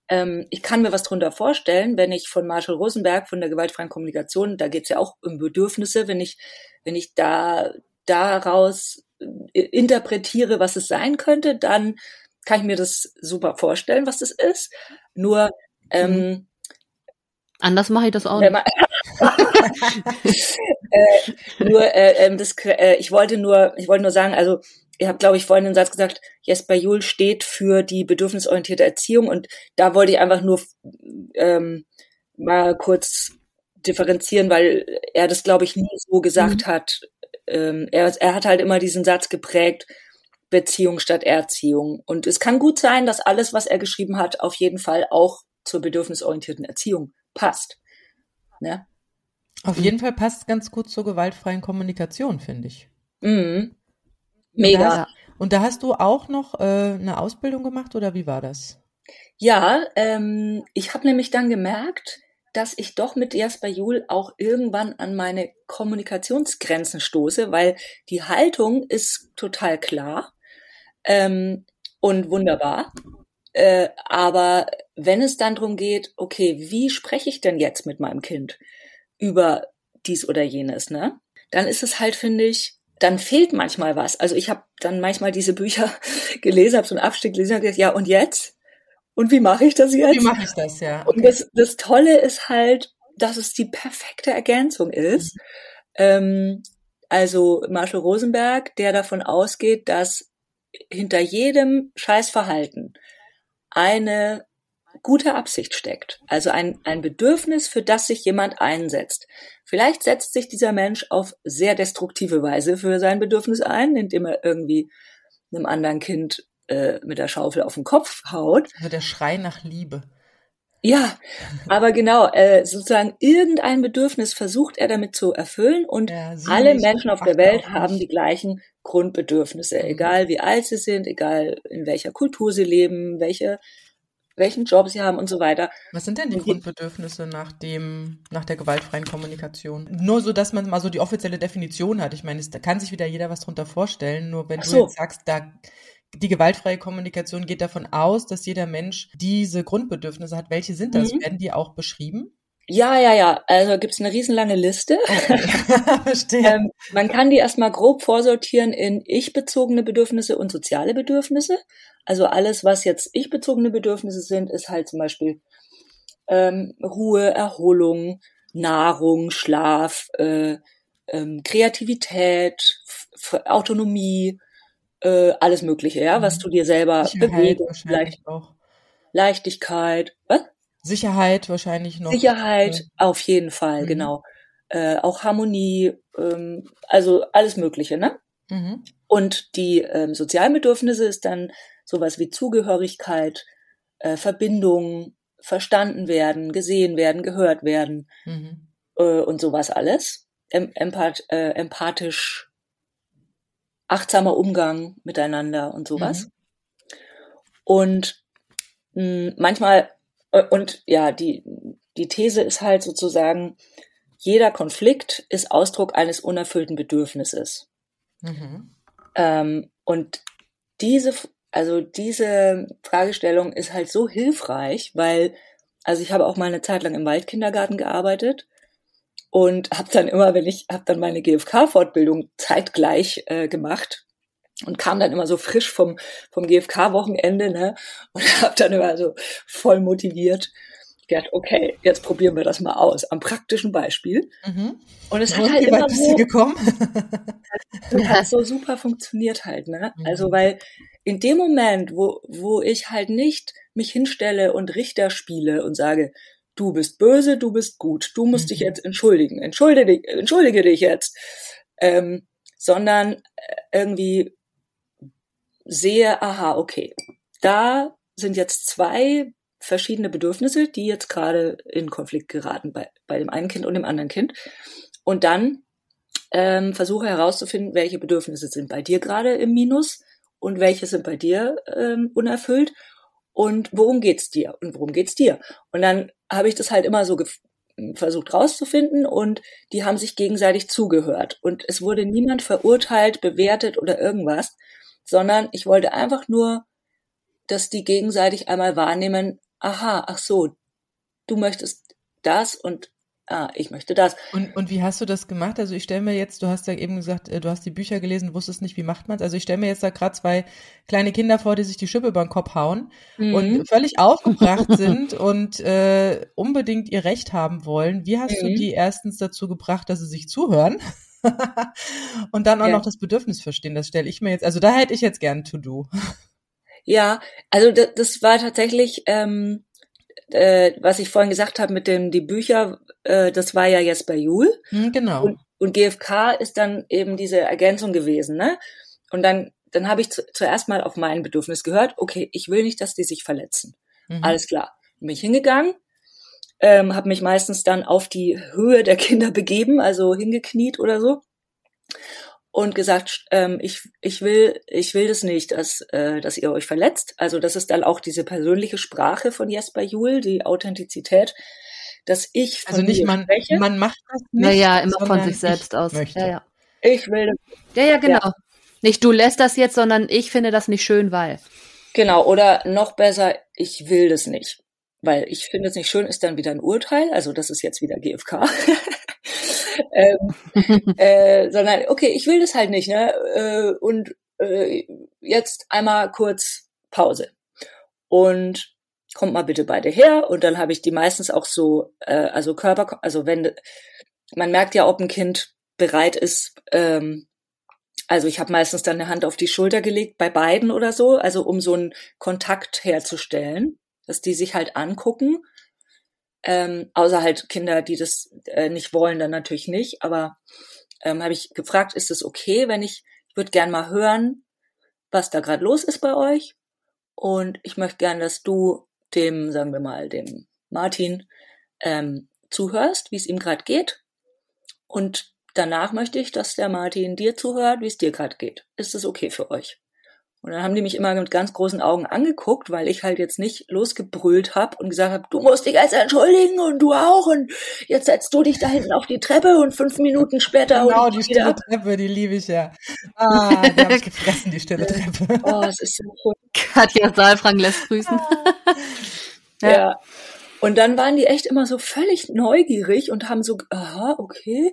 ähm, ich kann mir was drunter vorstellen, wenn ich von Marshall Rosenberg von der gewaltfreien Kommunikation, da geht's ja auch um Bedürfnisse, wenn ich, wenn ich da daraus äh, interpretiere, was es sein könnte, dann kann ich mir das super vorstellen, was das ist. Nur ähm, mhm. anders mache ich das auch nicht. äh, nur äh, ähm, das, äh, ich wollte nur, ich wollte nur sagen, also ihr habt, glaube ich, vorhin den Satz gesagt, Jesper Juhl steht für die bedürfnisorientierte Erziehung und da wollte ich einfach nur ähm, mal kurz differenzieren, weil er das, glaube ich, nie so gesagt mhm. hat. Ähm, er, er hat halt immer diesen Satz geprägt, Beziehung statt Erziehung. Und es kann gut sein, dass alles, was er geschrieben hat, auf jeden Fall auch zur bedürfnisorientierten Erziehung passt. Ne? Auf jeden Fall passt ganz gut zur gewaltfreien Kommunikation, finde ich. Mhm. Und da, Mega. hast, und da hast du auch noch äh, eine Ausbildung gemacht oder wie war das? Ja, ähm, ich habe nämlich dann gemerkt, dass ich doch mit Jasper Juhl auch irgendwann an meine Kommunikationsgrenzen stoße, weil die Haltung ist total klar ähm, und wunderbar. Äh, aber wenn es dann darum geht, okay, wie spreche ich denn jetzt mit meinem Kind über dies oder jenes, ne? Dann ist es halt, finde ich, dann fehlt manchmal was. Also ich habe dann manchmal diese Bücher gelesen, habe so einen Abstieg gelesen und gesagt, ja und jetzt? Und wie mache ich das jetzt? Wie mache ich das, ja? Und das, das Tolle ist halt, dass es die perfekte Ergänzung ist. Ähm, also Marshall Rosenberg, der davon ausgeht, dass hinter jedem Scheißverhalten eine gute Absicht steckt. Also ein, ein Bedürfnis, für das sich jemand einsetzt. Vielleicht setzt sich dieser Mensch auf sehr destruktive Weise für sein Bedürfnis ein, indem er irgendwie einem anderen Kind äh, mit der Schaufel auf den Kopf haut. Also der Schrei nach Liebe. Ja, aber genau, äh, sozusagen irgendein Bedürfnis versucht er damit zu erfüllen und Ja, alle Menschen auf der Welt haben die gleichen Grundbedürfnisse, Mhm. egal wie alt sie sind, egal in welcher Kultur sie leben, welche, welchen Job sie haben und so weiter. Was sind denn die Und die- Grundbedürfnisse nach dem, nach der gewaltfreien Kommunikation? Nur so, dass man mal so die offizielle Definition hat. Ich meine, es, da kann sich wieder jeder was drunter vorstellen. Nur wenn Ach du so. jetzt sagst, da, die gewaltfreie Kommunikation geht davon aus, dass jeder Mensch diese Grundbedürfnisse hat. Welche sind das? Mhm. Werden die auch beschrieben? Ja, ja, ja, also gibt's eine riesenlange Liste. Verstehe. Ähm, man kann die erstmal grob vorsortieren in ich-bezogene Bedürfnisse und soziale Bedürfnisse. Also alles, was jetzt ich-bezogene Bedürfnisse sind, ist halt zum Beispiel ähm, Ruhe, Erholung, Nahrung, Schlaf, äh, ähm, Kreativität, F Autonomie, äh, alles Mögliche, ja, was Mhm. du dir selber Sicherheit wahrscheinlich Leicht, auch. Leichtigkeit, was? Sicherheit wahrscheinlich noch. Sicherheit, auf jeden Fall, Mhm. genau. Äh, auch Harmonie, ähm, also alles Mögliche, ne? Mhm. Und die ähm, sozialen Bedürfnisse ist dann sowas wie Zugehörigkeit, äh, Verbindung, verstanden werden, gesehen werden, gehört werden Mhm. äh, und sowas alles. Em empath äh, empathisch, achtsamer Umgang miteinander und sowas. Mhm. Und mh, manchmal, äh, und ja, die, die These ist halt sozusagen, jeder Konflikt ist Ausdruck eines unerfüllten Bedürfnisses. Mhm. Ähm, und diese, also diese Fragestellung ist halt so hilfreich, weil, also ich habe auch mal eine Zeit lang im Waldkindergarten gearbeitet und habe dann immer, wenn ich habe dann meine GfK-Fortbildung zeitgleich äh, gemacht und kam dann immer so frisch vom vom GfK-Wochenende ne und habe dann immer so voll motiviert gedacht, okay, jetzt probieren wir das mal aus am praktischen Beispiel. Mhm. Und es hat Und halt wie immer so, gekommen? und hat so super funktioniert halt, ne? Mhm. Also weil in dem Moment, wo wo ich halt nicht mich hinstelle und Richter spiele und sage, du bist böse, du bist gut, du musst dich Mhm. jetzt entschuldigen, entschuldige dich, entschuldige dich jetzt, ähm, sondern äh, irgendwie sehe, aha, okay, da sind jetzt zwei verschiedene Bedürfnisse, die jetzt gerade in Konflikt geraten bei, bei dem einen Kind und dem anderen Kind. Und dann ähm, versuche herauszufinden, welche Bedürfnisse sind bei dir gerade im Minus und welche sind bei dir ähm, unerfüllt und worum geht's dir und worum geht's dir. Und dann habe ich das halt immer so gef- versucht rauszufinden und die haben sich gegenseitig zugehört und es wurde niemand verurteilt, bewertet oder irgendwas, sondern ich wollte einfach nur, dass die gegenseitig einmal wahrnehmen, aha, ach so, du möchtest das und ah, ich möchte das. Und, und wie hast du das gemacht? Also ich stelle mir jetzt, du hast ja eben gesagt, äh, du hast die Bücher gelesen, wusstest nicht, wie macht man es. Also ich stelle mir jetzt da gerade zwei kleine Kinder vor, die sich die Schippe über den Kopf hauen Mhm. und völlig aufgebracht sind und äh, unbedingt ihr Recht haben wollen. Wie hast du Mhm. die erstens dazu gebracht, dass sie sich zuhören? und dann auch Ja. noch das Bedürfnis verstehen. Das stelle ich mir jetzt, also da hätte ich jetzt gern To-Do. Ja, also das, das war tatsächlich, ähm, äh, was ich vorhin gesagt habe mit dem die Bücher, äh, das war ja Jesper Juhl Hm, genau. und, und GFK ist dann eben diese Ergänzung gewesen, ne? Und dann dann habe ich zu, zuerst mal auf mein Bedürfnis gehört. Okay, ich will nicht, dass die sich verletzen. Mhm. Alles klar. Bin ich hingegangen, ähm, habe mich meistens dann auf die Höhe der Kinder begeben, also hingekniet oder so und gesagt, ähm, ich, ich will, ich will das nicht, dass, äh, dass ihr euch verletzt. Also das ist dann auch diese persönliche Sprache von Jesper Juhl, die Authentizität, dass ich von also nicht man, spreche. man macht das nicht. Naja, immer von sich selbst aus. Möchte. Ja, ja. Ich will das. Ja, ja, genau. Ja. Nicht du lässt das jetzt, sondern ich finde das nicht schön, weil. Genau, oder noch besser, ich will das nicht. Weil ich finde es nicht schön, ist dann wieder ein Urteil. Also das ist jetzt wieder GFK. ähm, äh, sondern okay, ich will das halt nicht, ne? Äh, und äh, jetzt einmal kurz Pause. Und kommt mal bitte beide her. Und dann habe ich die meistens auch so, äh, also Körper, also wenn man merkt ja, ob ein Kind bereit ist, ähm, also ich habe meistens dann eine Hand auf die Schulter gelegt bei beiden oder so, also um so einen Kontakt herzustellen, dass die sich halt angucken ähm, außer halt Kinder, die das äh, nicht wollen, dann natürlich nicht. Aber ähm, habe ich gefragt, ist es okay, wenn ich, ich würde gern mal hören, was da gerade los ist bei euch. Und ich möchte gern, dass du dem, sagen wir mal, dem Martin ähm, zuhörst, wie es ihm gerade geht. Und danach möchte ich, dass der Martin dir zuhört, wie es dir gerade geht. Ist es okay für euch? Und dann haben die mich immer mit ganz großen Augen angeguckt, weil ich halt jetzt nicht losgebrüllt habe und gesagt habe, du musst dich jetzt entschuldigen und du auch und jetzt setzt du dich da hinten auf die Treppe und fünf Minuten später Genau, die stille Treppe, die liebe ich ja. Ah, die habe ich gefressen, die stille Treppe. oh, es ist so cool. Katja Saalfrank lässt grüßen. ja. ja. Und dann waren die echt immer so völlig neugierig und haben so, aha, okay.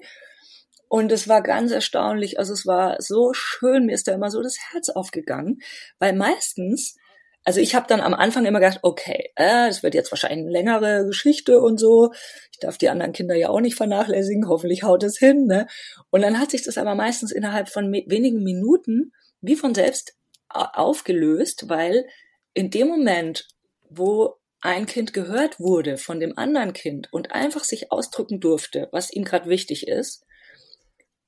Und es war ganz erstaunlich. Also es war so schön. Mir ist da immer so das Herz aufgegangen, weil meistens, also ich habe dann am Anfang immer gedacht, okay, äh, das wird jetzt wahrscheinlich eine längere Geschichte und so. Ich darf die anderen Kinder ja auch nicht vernachlässigen. Hoffentlich haut es hin. Ne? Und dann hat sich das aber meistens innerhalb von wenigen Minuten wie von selbst aufgelöst, weil in dem Moment, wo ein Kind gehört wurde von dem anderen Kind und einfach sich ausdrücken durfte, was ihm gerade wichtig ist,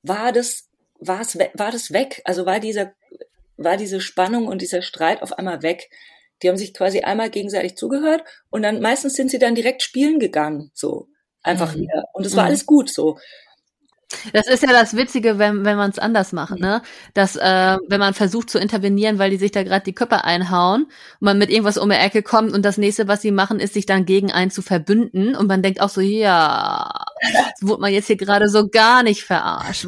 war das, war es, war das weg. Also war dieser, war diese Spannung und dieser Streit auf einmal weg. Die haben sich quasi einmal gegenseitig zugehört und dann meistens sind sie dann direkt spielen gegangen, so einfach mhm. wieder. Und es war mhm. alles gut so. Das ist ja das Witzige, wenn, wenn man es anders macht, ne? Dass, äh, wenn man versucht zu intervenieren, weil die sich da gerade die Köpfe einhauen und man mit irgendwas um die Ecke kommt und das nächste, was sie machen, ist, sich dann gegen einen zu verbünden und man denkt auch so, ja, wurde man jetzt hier gerade so gar nicht verarscht.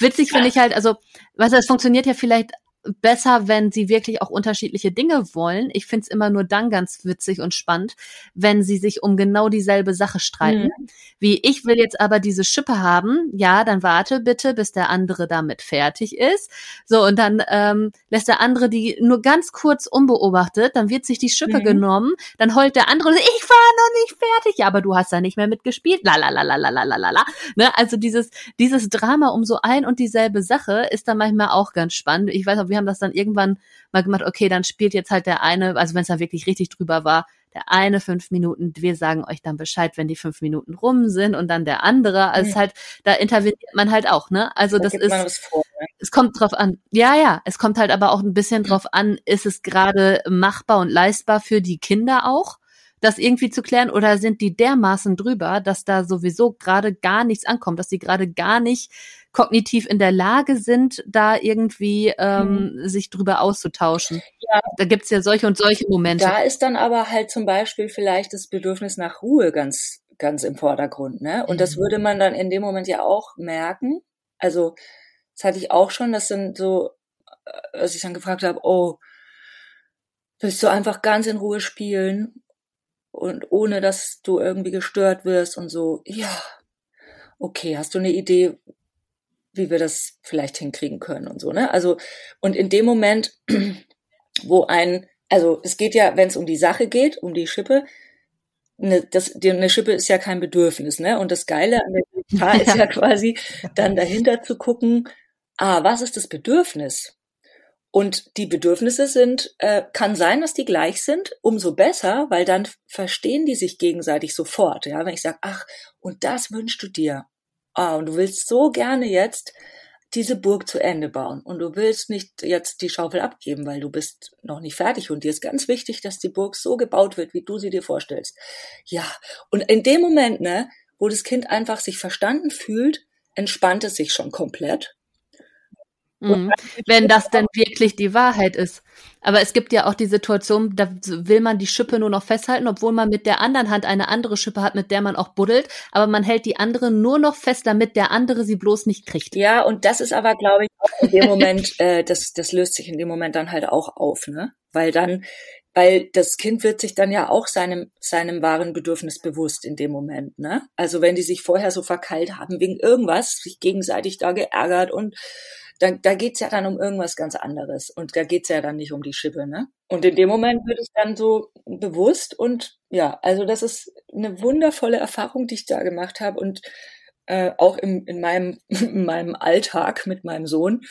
Witzig finde ich halt, also, weißt du, es funktioniert ja vielleicht besser, wenn sie wirklich auch unterschiedliche Dinge wollen. Ich find's immer nur dann ganz witzig und spannend, wenn sie sich um genau dieselbe Sache streiten. Mhm. Wie ich will jetzt aber diese Schippe haben, ja, dann warte bitte, bis der andere damit fertig ist. So, und dann ähm, lässt der andere die nur ganz kurz unbeobachtet, dann wird sich die Schippe mhm. genommen, dann heult der andere, ich war noch nicht fertig, ja, aber du hast da nicht mehr mitgespielt, la la la la la la la la. Ne? Also dieses, dieses Drama um so ein und dieselbe Sache ist dann manchmal auch ganz spannend. Ich weiß auch, wir haben das dann irgendwann mal gemacht, okay, dann spielt jetzt halt der eine, also wenn es dann wirklich richtig drüber war, der eine fünf Minuten, wir sagen euch dann Bescheid, wenn die fünf Minuten rum sind und dann der andere. Also mhm. halt, da interveniert man halt auch, ne? Also da das ist, vor, ne? es kommt drauf an. Ja, ja, es kommt halt aber auch ein bisschen drauf an, ist es gerade machbar und leistbar für die Kinder auch? das irgendwie zu klären oder sind die dermaßen drüber, dass da sowieso gerade gar nichts ankommt, dass sie gerade gar nicht kognitiv in der Lage sind, da irgendwie ähm, mhm. sich drüber auszutauschen. Ja. Da gibt's ja solche und solche Momente. Da ist dann aber halt zum Beispiel vielleicht das Bedürfnis nach Ruhe ganz, ganz im Vordergrund. Ne? Und mhm. das würde man dann in dem Moment ja auch merken. Also das hatte ich auch schon, das sind so, äh, als ich dann gefragt habe, oh, willst du einfach ganz in Ruhe spielen? und ohne dass du irgendwie gestört wirst und so, ja, okay, hast du eine Idee, wie wir das vielleicht hinkriegen können und so, ne? Also, und in dem Moment, wo ein, also es geht ja, wenn es um die Sache geht, um die Schippe, eine, das, die, eine Schippe ist ja kein Bedürfnis, ne? Und das Geile an der GFK ist ja quasi dann dahinter zu gucken, ah, was ist das Bedürfnis? Und die Bedürfnisse sind, äh, kann sein, dass die gleich sind, umso besser, weil dann verstehen die sich gegenseitig sofort. Ja, wenn ich sage, ach, und das wünschst du dir. Ah, und du willst so gerne jetzt diese Burg zu Ende bauen. Und du willst nicht jetzt die Schaufel abgeben, weil du bist noch nicht fertig. Und dir ist ganz wichtig, dass die Burg so gebaut wird, wie du sie dir vorstellst. Ja, und in dem Moment, ne, wo das Kind einfach sich verstanden fühlt, entspannt es sich schon komplett Mhm. Wenn das denn wirklich die Wahrheit ist. Aber es gibt ja auch die Situation, da will man die Schippe nur noch festhalten, obwohl man mit der anderen Hand eine andere Schippe hat, mit der man auch buddelt. Aber man hält die andere nur noch fest, damit der andere sie bloß nicht kriegt. Ja, und das ist aber, glaube ich, auch in dem Moment, äh, das, das löst sich in dem Moment dann halt auch auf, ne? Weil dann, weil das Kind wird sich dann ja auch seinem, seinem wahren Bedürfnis bewusst in dem Moment, ne? Also wenn die sich vorher so verkeilt haben wegen irgendwas, sich gegenseitig da geärgert und da, da geht's ja dann um irgendwas ganz anderes. Und da geht's ja dann nicht um die Schippe, ne? Und in dem Moment wird es dann so bewusst und ja, also das ist eine wundervolle Erfahrung, die ich da gemacht habe und äh, auch im, in meinem in meinem Alltag mit meinem Sohn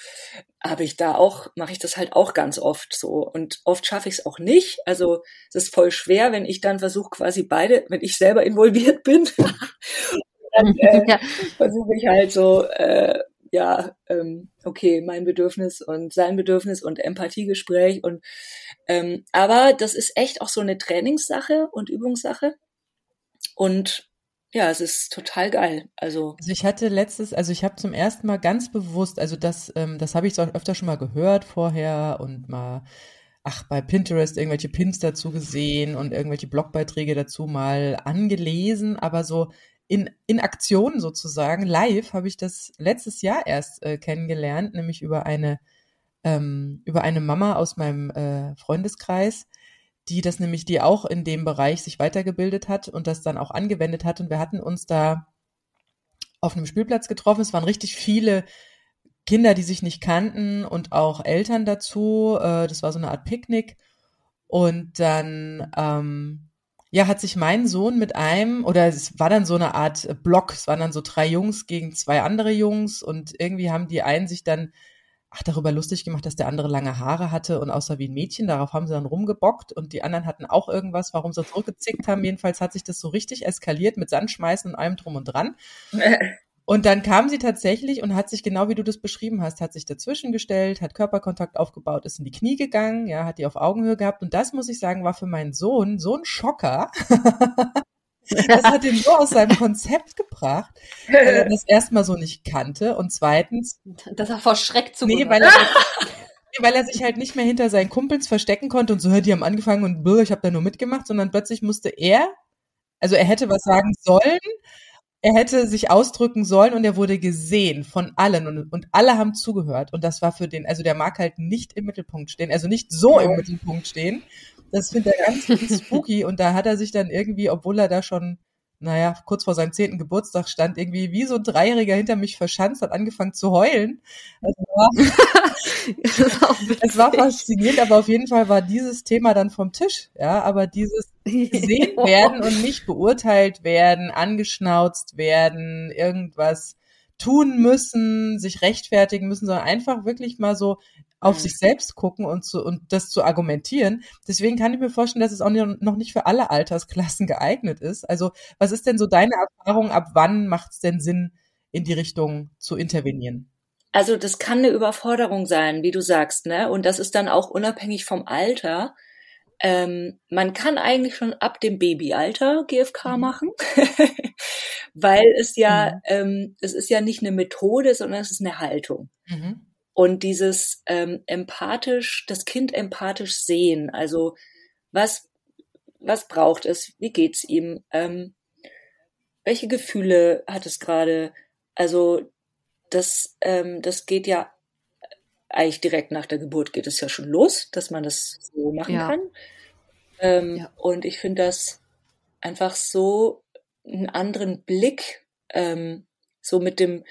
habe ich da auch mache ich das halt auch ganz oft so und oft schaffe ich es auch nicht. Also es ist voll schwer, wenn ich dann versuche quasi beide, wenn ich selber involviert bin, dann äh, ja. versuche ich halt so äh, ja, ähm, okay, mein Bedürfnis und sein Bedürfnis und Empathiegespräch und ähm, aber das ist echt auch so eine Trainingssache und Übungssache und ja, es ist total geil. Also, also ich hatte letztes, also ich habe zum ersten Mal ganz bewusst, also das, ähm, das habe ich so öfter schon mal gehört vorher und mal ach, bei Pinterest irgendwelche Pins dazu gesehen und irgendwelche Blogbeiträge dazu mal angelesen, aber so in, in Aktion sozusagen, live, habe ich das letztes Jahr erst äh, kennengelernt, nämlich über eine, ähm, über eine Mama aus meinem äh, Freundeskreis, die das nämlich, die auch in dem Bereich sich weitergebildet hat und das dann auch angewendet hat. Und wir hatten uns da auf einem Spielplatz getroffen. Es waren richtig viele Kinder, die sich nicht kannten und auch Eltern dazu. Äh, das war so eine Art Picknick. Und dann ähm, ja, hat sich mein Sohn mit einem, oder es war dann so eine Art Block, es waren dann so drei Jungs gegen zwei andere Jungs und irgendwie haben die einen sich dann ach, darüber lustig gemacht, dass der andere lange Haare hatte und aussah wie ein Mädchen. Darauf haben sie dann rumgebockt und die anderen hatten auch irgendwas, warum sie zurückgezickt haben. Jedenfalls hat sich das so richtig eskaliert mit Sandschmeißen und allem drum und dran. Und dann kam sie tatsächlich und hat sich genau wie du das beschrieben hast, hat sich dazwischen gestellt, hat Körperkontakt aufgebaut, ist in die Knie gegangen, ja, hat die auf Augenhöhe gehabt. Und das muss ich sagen, war für meinen Sohn so ein Schocker. das hat ihn so aus seinem Konzept gebracht, weil er das erstmal so nicht kannte. Und zweitens. Das er vor Schreck zu Nee, weil er, weil er sich halt nicht mehr hinter seinen Kumpels verstecken konnte und so, die haben angefangen und ich habe da nur mitgemacht, sondern plötzlich musste er, also er hätte was sagen sollen, er hätte sich ausdrücken sollen und er wurde gesehen von allen und, und alle haben zugehört. Und das war für den, also der mag halt nicht im Mittelpunkt stehen, also nicht so im Mittelpunkt stehen. Das findet er ganz spooky und da hat er sich dann irgendwie, obwohl er da schon naja, kurz vor seinem zehnten Geburtstag stand irgendwie wie so ein Dreijähriger hinter mich verschanzt, hat angefangen zu heulen. Also war, es war faszinierend, aber auf jeden Fall war dieses Thema dann vom Tisch, ja, aber dieses gesehen werden und nicht beurteilt werden, angeschnauzt werden, irgendwas tun müssen, sich rechtfertigen müssen, sondern einfach wirklich mal so auf sich selbst gucken und zu, und das zu argumentieren. Deswegen kann ich mir vorstellen, dass es auch noch nicht für alle Altersklassen geeignet ist. Also, was ist denn so deine Erfahrung? Ab wann macht es denn Sinn, in die Richtung zu intervenieren? Also, das kann eine Überforderung sein, wie du sagst, ne? Und das ist dann auch unabhängig vom Alter. Ähm, man kann eigentlich schon ab dem Babyalter GFK mhm. machen, weil es ja, mhm. ähm, es ist ja nicht eine Methode, sondern es ist eine Haltung. Mhm. Und dieses ähm, empathisch, das Kind empathisch sehen, also was, was braucht es, wie geht's ihm, ähm, welche Gefühle hat es gerade, also das, ähm, das geht ja eigentlich direkt nach der Geburt geht es ja schon los, dass man das so machen ja. kann. Ähm, ja. Und ich finde das einfach so einen anderen Blick, ähm, so mit dem,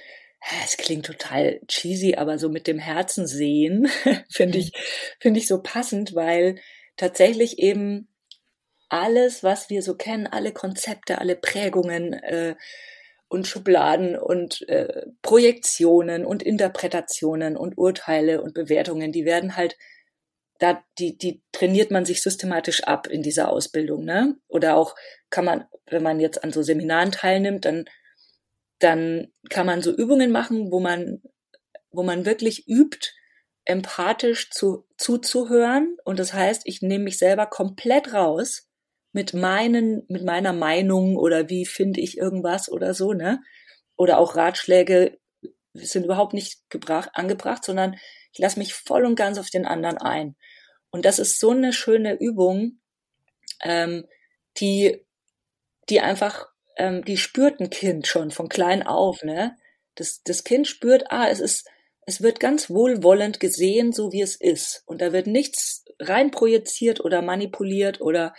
es klingt total cheesy, aber so mit dem Herzen sehen, finde ich, finde ich so passend, weil tatsächlich eben alles, was wir so kennen, alle Konzepte, alle Prägungen äh, und Schubladen und äh, Projektionen und Interpretationen und Urteile und Bewertungen, die werden halt da, die, die trainiert man sich systematisch ab in dieser Ausbildung, ne? Oder auch kann man, wenn man jetzt an so Seminaren teilnimmt, dann dann kann man so Übungen machen, wo man wo man wirklich übt, empathisch zu, zuzuhören. Und das heißt, ich nehme mich selber komplett raus mit meinen, mit meiner Meinung oder wie finde ich irgendwas oder so, ne? Oder auch Ratschläge sind überhaupt nicht gebracht, angebracht, sondern ich lasse mich voll und ganz auf den anderen ein. Und das ist so eine schöne Übung, ähm, die, die einfach, ähm, die spürt ein Kind schon von klein auf, ne? Das, das Kind spürt, ah, es ist, es wird ganz wohlwollend gesehen, so wie es ist. Und da wird nichts reinprojiziert oder manipuliert oder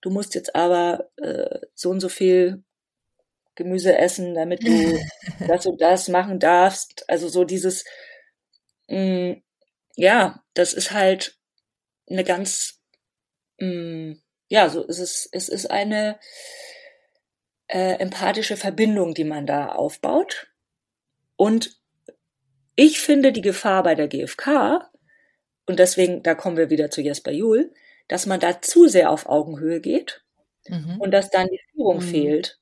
du musst jetzt aber äh, so und so viel Gemüse essen, damit du das und das machen darfst. Also so dieses, mh, mm, ja, das ist halt eine ganz, mh, mm, ja, so ist es, es ist eine äh, empathische Verbindung, die man da aufbaut. Und ich finde die Gefahr bei der GfK, und deswegen, da kommen wir wieder zu Jesper Juhl, dass man da zu sehr auf Augenhöhe geht mhm. und dass dann die Führung mhm. fehlt.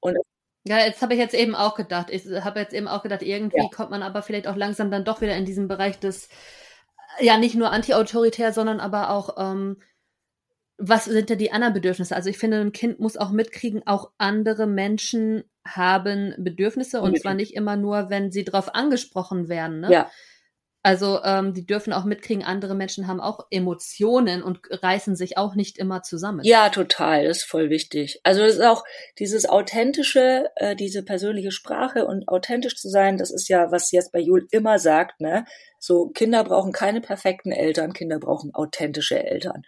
Und ja, jetzt habe ich jetzt eben auch gedacht. Ich habe jetzt eben auch gedacht, irgendwie ja. kommt man aber vielleicht auch langsam dann doch wieder in diesen Bereich des, ja, nicht nur anti-autoritär, sondern aber auch, ähm, was sind denn die anderen Bedürfnisse? Also ich finde, ein Kind muss auch mitkriegen, auch andere Menschen haben Bedürfnisse und zwar nicht immer nur, wenn sie darauf angesprochen werden. Ne? Ja. Also ähm, die dürfen auch mitkriegen, andere Menschen haben auch Emotionen und reißen sich auch nicht immer zusammen. Ja, total, das ist voll wichtig. Also es ist auch dieses authentische, äh, diese persönliche Sprache und authentisch zu sein, das ist ja, was jetzt bei Jul immer sagt, ne? So, Kinder brauchen keine perfekten Eltern, Kinder brauchen authentische Eltern.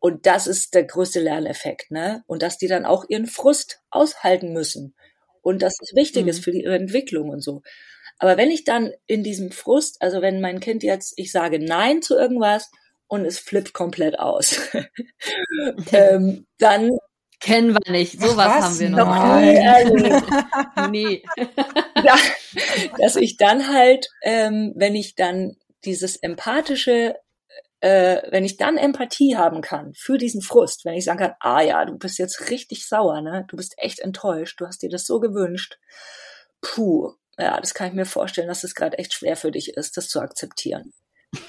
Und das ist der größte Lerneffekt, ne? Und dass die dann auch ihren Frust aushalten müssen. Und dass es wichtig mhm. ist für die, ihre Entwicklung und so. Aber wenn ich dann in diesem Frust, also wenn mein Kind jetzt, ich sage Nein zu irgendwas und es flippt komplett aus, ähm, dann Kennen wir nicht. Sowas Was? haben wir noch. noch nie. nee. ja, dass ich dann halt, ähm, wenn ich dann dieses empathische, äh, wenn ich dann Empathie haben kann für diesen Frust, wenn ich sagen kann, ah ja, du bist jetzt richtig sauer, ne? Du bist echt enttäuscht, du hast dir das so gewünscht. Puh, ja, das kann ich mir vorstellen, dass es gerade echt schwer für dich ist, das zu akzeptieren.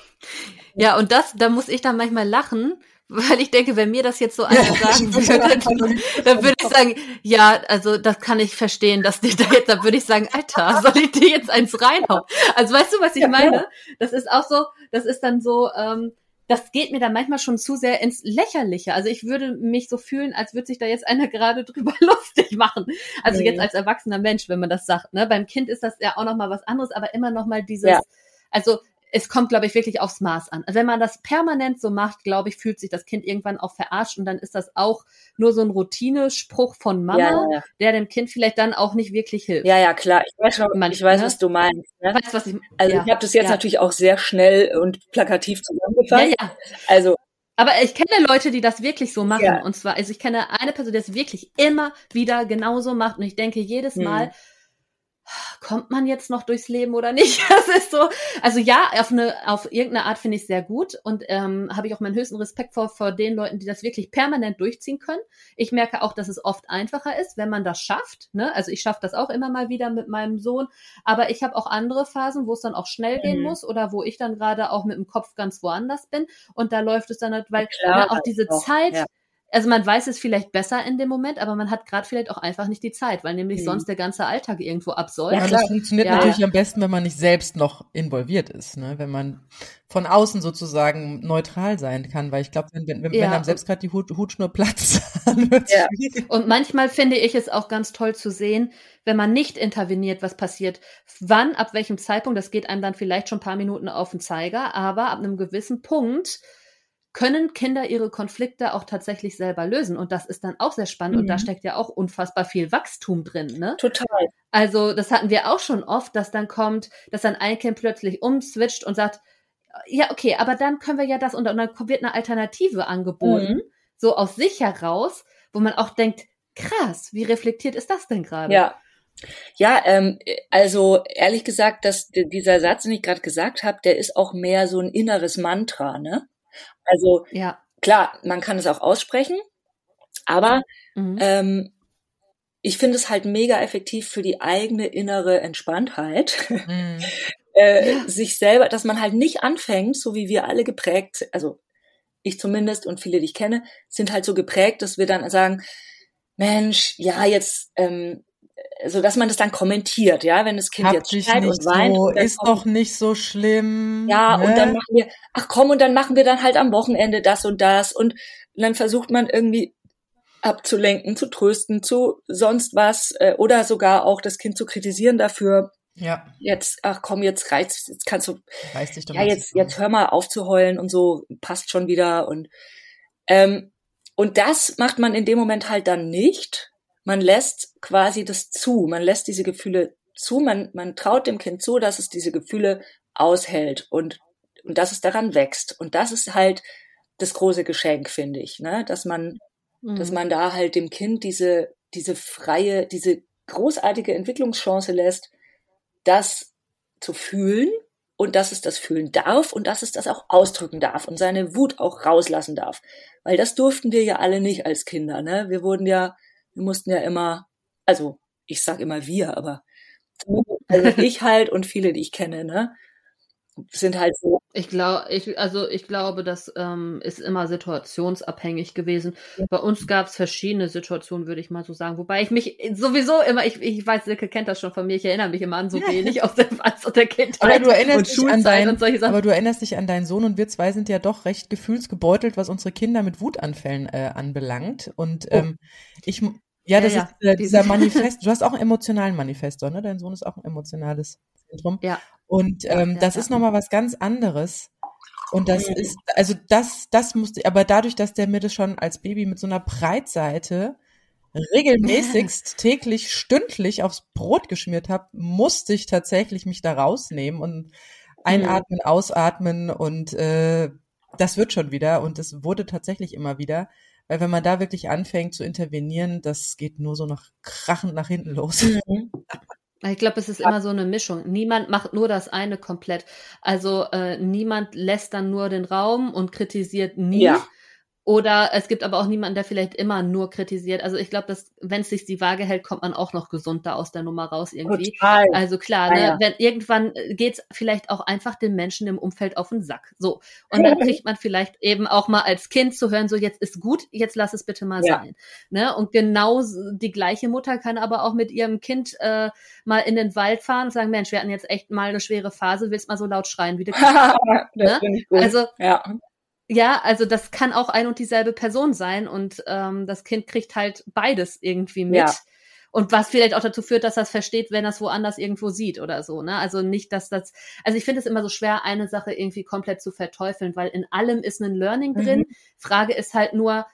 Ja, und das, da muss ich dann manchmal lachen, weil ich denke, wenn mir das jetzt so einer sagen würde, dann würde ich sagen, ja, also das kann ich verstehen, dass die da jetzt, dann würde ich sagen, Alter, soll ich dir jetzt eins reinhauen? Also weißt du, was ich meine? Das ist auch so, das ist dann so, ähm, das geht mir dann manchmal schon zu sehr ins Lächerliche. Also ich würde mich so fühlen, als würde sich da jetzt einer gerade drüber lustig machen. Also nee. jetzt als erwachsener Mensch, wenn man das sagt. Ne? Beim Kind ist das ja auch noch mal was anderes, aber immer noch mal dieses, ja. also es kommt, glaube ich, wirklich aufs Maß an. Also wenn man das permanent so macht, glaube ich, fühlt sich das Kind irgendwann auch verarscht und dann ist das auch nur so ein Routinespruch von Mama, ja, ja. der dem Kind vielleicht dann auch nicht wirklich hilft. Ja, ja, klar. Ich weiß schon, Manchmal, ich weiß, ne? was du meinst. Ne? Weißt, was ich, also ja, ich habe das jetzt natürlich auch sehr schnell und plakativ zusammengefasst. Ja, ja. Also aber ich kenne Leute, die das wirklich so machen. Und zwar, also ich kenne eine Person, die das wirklich immer wieder genauso macht. Und ich denke jedes hm. Mal, hm kommt man jetzt noch durchs Leben oder nicht? Das ist so, also ja, auf eine, auf irgendeine Art finde ich sehr gut und ähm, habe ich auch meinen höchsten Respekt vor, vor den Leuten, die das wirklich permanent durchziehen können. Ich merke auch, dass es oft einfacher ist, wenn man das schafft. Ne? Also ich schaffe das auch immer mal wieder mit meinem Sohn, aber ich habe auch andere Phasen, wo es dann auch schnell mhm. gehen muss oder wo ich dann gerade auch mit dem Kopf ganz woanders bin und da läuft es dann halt, weil ne, auch diese auch, Zeit, ja also man weiß es vielleicht besser in dem Moment, aber man hat gerade vielleicht auch einfach nicht die Zeit, weil nämlich mhm. sonst der ganze Alltag irgendwo absäuft. Ja, das funktioniert ja. natürlich am besten, wenn man nicht selbst noch involviert ist, ne? wenn man von außen sozusagen neutral sein kann, weil ich glaube, wenn, wenn, wenn, ja. wenn einem selbst gerade die Hut, Hutschnur platzt, dann wird's ja. Und manchmal finde ich es auch ganz toll zu sehen, wenn man nicht interveniert, was passiert. Wann, ab welchem Zeitpunkt, das geht einem dann vielleicht schon ein paar Minuten auf den Zeiger, aber ab einem gewissen Punkt können Kinder ihre Konflikte auch tatsächlich selber lösen. Und das ist dann auch sehr spannend. Mhm. Und da mhm. steckt ja auch unfassbar viel Wachstum drin. Ne? Total. Also das hatten wir auch schon oft, dass dann kommt, dass dann ein Kind plötzlich umswitcht und sagt, ja, okay, aber dann können wir ja das und, und dann wird eine Alternative angeboten, mhm. so aus sich heraus, wo man auch denkt, krass, wie reflektiert ist das denn gerade? Ja. Ja, ähm, also ehrlich gesagt, dass dieser Satz, den ich gerade gesagt habe, der ist auch mehr so ein inneres Mantra, ne? Also ja. klar, man kann es auch aussprechen, aber mhm. ähm, ich finde es halt mega effektiv für die eigene innere Entspanntheit. Mhm. äh, ja. sich selber, dass man halt nicht anfängt, so wie wir alle geprägt, also ich zumindest und viele, die ich kenne, sind halt so geprägt, dass wir dann sagen, Mensch, ja, jetzt, ähm, so dass man das dann kommentiert, ja, wenn das Kind Hab jetzt schreit und weint. So, und ist kommt, doch nicht so schlimm. Ja, ne? und dann machen wir, ach komm, und dann machen wir dann halt am Wochenende das und das und dann versucht man irgendwie abzulenken, zu trösten, zu sonst was äh, oder sogar auch das Kind zu kritisieren dafür. Ja. Jetzt, ach komm, jetzt reizt, jetzt kannst du, Reiß dich doch ja, jetzt, jetzt hör mal auf zu heulen und so, passt schon wieder und, ähm, und das macht man in dem Moment halt dann nicht. Man lässt quasi das zu, man lässt diese Gefühle zu, man, man traut dem Kind zu, dass es diese Gefühle aushält und, und dass es daran wächst. Und das ist halt das große Geschenk, finde ich, ne? dass man mhm. dass man da halt dem Kind diese, diese freie, diese großartige Entwicklungschance lässt, das zu fühlen und dass es das fühlen darf und dass es das auch ausdrücken darf und seine Wut auch rauslassen darf. Weil das durften wir ja alle nicht als Kinder, ne? Wir wurden ja, wir mussten ja immer, also ich sag immer wir, aber also ich halt und viele, die ich kenne, ne? Sind halt so. Ich glaube, ich, also ich glaube, das ähm, ist immer situationsabhängig gewesen. Ja. Bei uns gab es verschiedene Situationen, würde ich mal so sagen. Wobei ich mich sowieso immer, ich, ich weiß, Silke kennt das schon von mir, ich erinnere mich immer an so wenig aus der, aus der Kindheit aber du erinnerst und dich an dein, und solche Sachen. Aber du erinnerst dich an deinen Sohn und wir zwei sind ja doch recht gefühlsgebeutelt, was unsere Kinder mit Wutanfällen äh, anbelangt. Und oh. ähm, ich ja, das ja, ja. ist äh, dieser Manifest. Du hast auch einen emotionalen Manifestor, ne? Dein Sohn ist auch ein emotionales Zentrum. Ja. Und ähm, ja, das ist nochmal was ganz anderes. Und das mhm. ist, also das, das musste, aber dadurch, dass der mir das schon als Baby mit so einer Breitseite regelmäßigst täglich, stündlich aufs Brot geschmiert habe, musste ich tatsächlich mich da rausnehmen und einatmen, mhm. ausatmen und äh, das wird schon wieder und es wurde tatsächlich immer wieder. Weil wenn man da wirklich anfängt zu intervenieren, das geht nur so nach krachend nach hinten los. Mhm. Ich glaube, es ist immer so eine Mischung. Niemand macht nur das eine komplett. Also äh, niemand lässt dann nur den Raum und kritisiert nie. Ja. Oder es gibt aber auch niemanden, der vielleicht immer nur kritisiert. Also ich glaube, dass wenn es sich die Waage hält, kommt man auch noch gesund da aus der Nummer raus irgendwie. Total. Also klar, ne, ja. wenn irgendwann geht's vielleicht auch einfach den Menschen im Umfeld auf den Sack. So und dann kriegt man vielleicht eben auch mal als Kind zu hören, so jetzt ist gut, jetzt lass es bitte mal ja. sein. Ne? Und genau die gleiche Mutter kann aber auch mit ihrem Kind äh, mal in den Wald fahren und sagen, Mensch, wir hatten jetzt echt mal eine schwere Phase, willst mal so laut schreien, wie du kannst. ne? Also ja. Ja, also das kann auch ein und dieselbe Person sein und ähm, das Kind kriegt halt beides irgendwie mit. Ja. Und was vielleicht auch dazu führt, dass das versteht, wenn das woanders irgendwo sieht oder so. Ne? Also nicht, dass das, also ich finde es immer so schwer, eine Sache irgendwie komplett zu verteufeln, weil in allem ist ein Learning drin. Mhm. Frage ist halt nur,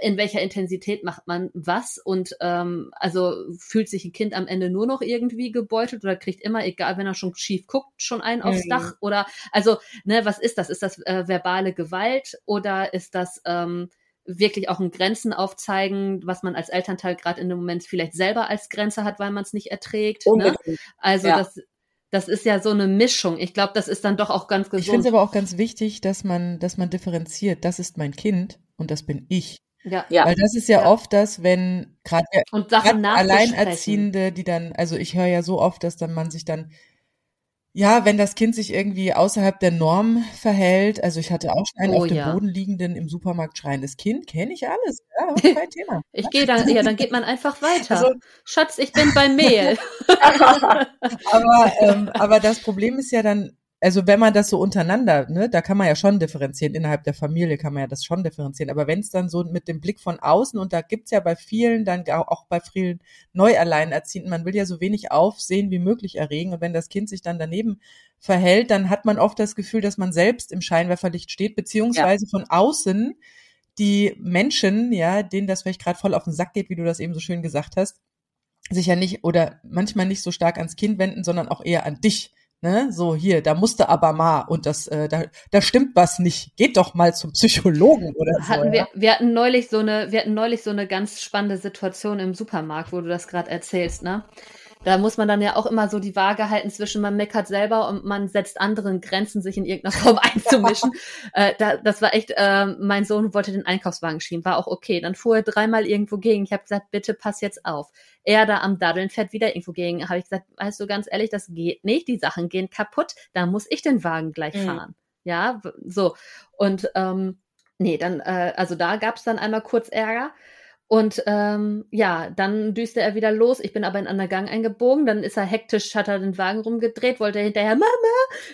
in welcher Intensität macht man was und ähm, also fühlt sich ein Kind am Ende nur noch irgendwie gebeutelt oder kriegt immer, egal wenn er schon schief guckt, schon einen aufs mhm. Dach oder also, ne, was ist das? Ist das äh, verbale Gewalt oder ist das ähm, wirklich auch ein Grenzen aufzeigen, was man als Elternteil gerade in dem Moment vielleicht selber als Grenze hat, weil man es nicht erträgt. Ne? Also ja. das das ist ja so eine Mischung. Ich glaube, das ist dann doch auch ganz gesund. Ich finde es aber auch ganz wichtig, dass man, dass man differenziert. Das ist mein Kind und das bin ich. Ja. ja. Weil das ist ja, ja. oft das, wenn gerade Alleinerziehende, die dann, also ich höre ja so oft, dass dann man sich dann, ja, wenn das Kind sich irgendwie außerhalb der Norm verhält, also ich hatte auch schon einen oh, auf dem ja. Boden liegenden im Supermarkt schreiendes Kind, kenne ich alles, ja, kein Thema. ich gehe dann, ja, dann geht man einfach weiter. Also, Schatz, ich bin beim Mehl. aber, ähm, aber das Problem ist ja dann, also wenn man das so untereinander, ne, da kann man ja schon differenzieren, innerhalb der Familie kann man ja das schon differenzieren, aber wenn es dann so mit dem Blick von außen, und da gibt's ja bei vielen, dann auch bei vielen Neualleinerziehenden, man will ja so wenig Aufsehen wie möglich erregen, und wenn das Kind sich dann daneben verhält, dann hat man oft das Gefühl, dass man selbst im Scheinwerferlicht steht, beziehungsweise ja. von außen die Menschen, ja, denen das vielleicht gerade voll auf den Sack geht, wie du das eben so schön gesagt hast, sich ja nicht oder manchmal nicht so stark ans Kind wenden, sondern auch eher an dich Ne? So hier, da musste aber mal und das, äh, da, da stimmt was nicht. Geht doch mal zum Psychologen oder hatten so. Wir, ja? wir hatten neulich so eine, wir hatten neulich so eine ganz spannende Situation im Supermarkt, wo du das gerade erzählst, ne? Da muss man dann ja auch immer so die Waage halten zwischen man meckert selber und man setzt anderen Grenzen, sich in irgendeiner Form einzumischen. äh, da, das war echt, äh, mein Sohn wollte den Einkaufswagen schieben, war auch okay. Dann fuhr er dreimal irgendwo gegen. Ich habe gesagt, bitte pass jetzt auf. Er da am Daddeln fährt wieder irgendwo gegen. Habe ich gesagt, weißt du ganz ehrlich, das geht nicht. Die Sachen gehen kaputt. Da muss ich den Wagen gleich mhm. fahren. Ja, so. Und ähm, nee, dann, äh, also da gab's dann einmal kurz Ärger. Und ähm, ja, dann düste er wieder los. Ich bin aber in einen Gang eingebogen. Dann ist er hektisch, hat er den Wagen rumgedreht, wollte hinterher Mama,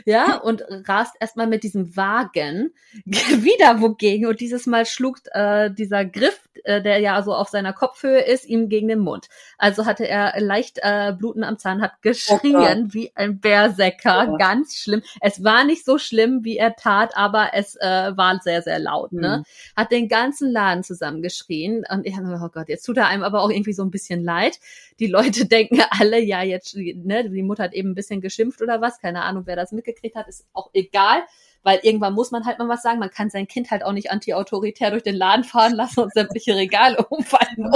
ja, und rast erstmal mit diesem Wagen wieder wogegen. Und dieses Mal schlug äh, dieser Griff, äh, der ja so auf seiner Kopfhöhe ist, ihm gegen den Mund. Also hatte er leicht äh, Bluten am Zahn, hat geschrien oh wie ein Bärsäcker, oh. ganz schlimm. Es war nicht so schlimm, wie er tat, aber es äh, war sehr, sehr laut. Ne? Mhm. Hat den ganzen Laden zusammengeschrien und ich oh Gott, jetzt tut er einem aber auch irgendwie so ein bisschen leid. Die Leute denken alle, ja, jetzt, ne, die Mutter hat eben ein bisschen geschimpft oder was, keine Ahnung, wer das mitgekriegt hat, ist auch egal weil irgendwann muss man halt mal was sagen. Man kann sein Kind halt auch nicht anti-autoritär durch den Laden fahren lassen und sämtliche Regale umfallen.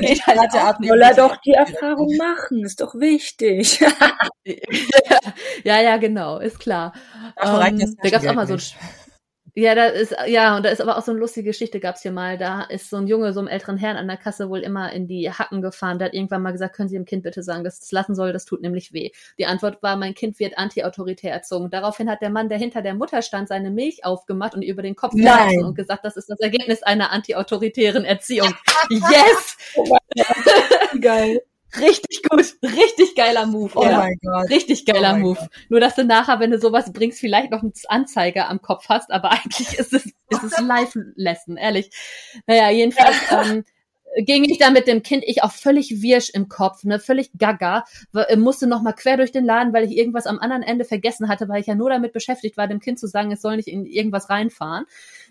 Geht halt. Soll er doch die Erfahrung machen, ist doch wichtig. ja, ja, genau, ist klar. Um, ähm, da gab es auch mal so ein ja, da ist, ja, und da ist aber auch so eine lustige Geschichte gab's hier mal. Da ist so ein Junge, so einem älteren Herrn an der Kasse wohl immer in die Hacken gefahren. Der hat irgendwann mal gesagt, können Sie dem Kind bitte sagen, dass es lassen soll, das tut nämlich weh. Die Antwort war, mein Kind wird anti-autoritär erzogen. Daraufhin hat der Mann, der hinter der Mutter stand, seine Milch aufgemacht und über den Kopf gelassen und gesagt, das ist das Ergebnis einer anti-autoritären Erziehung. yes! Oh Geil. Richtig gut, richtig geiler Move. Oh ja. mein Gott. Richtig geiler oh Move. Gott. Nur, dass du nachher, wenn du sowas bringst, vielleicht noch einen Anzeiger am Kopf hast, aber eigentlich ist es, ist es Live-Lesson, ehrlich. Naja, jedenfalls, ähm, ging ich da mit dem Kind, ich auch völlig wirsch im Kopf, ne, völlig gaga, äh, musste noch mal quer durch den Laden, weil ich irgendwas am anderen Ende vergessen hatte, weil ich ja nur damit beschäftigt war, dem Kind zu sagen, es soll nicht in irgendwas reinfahren.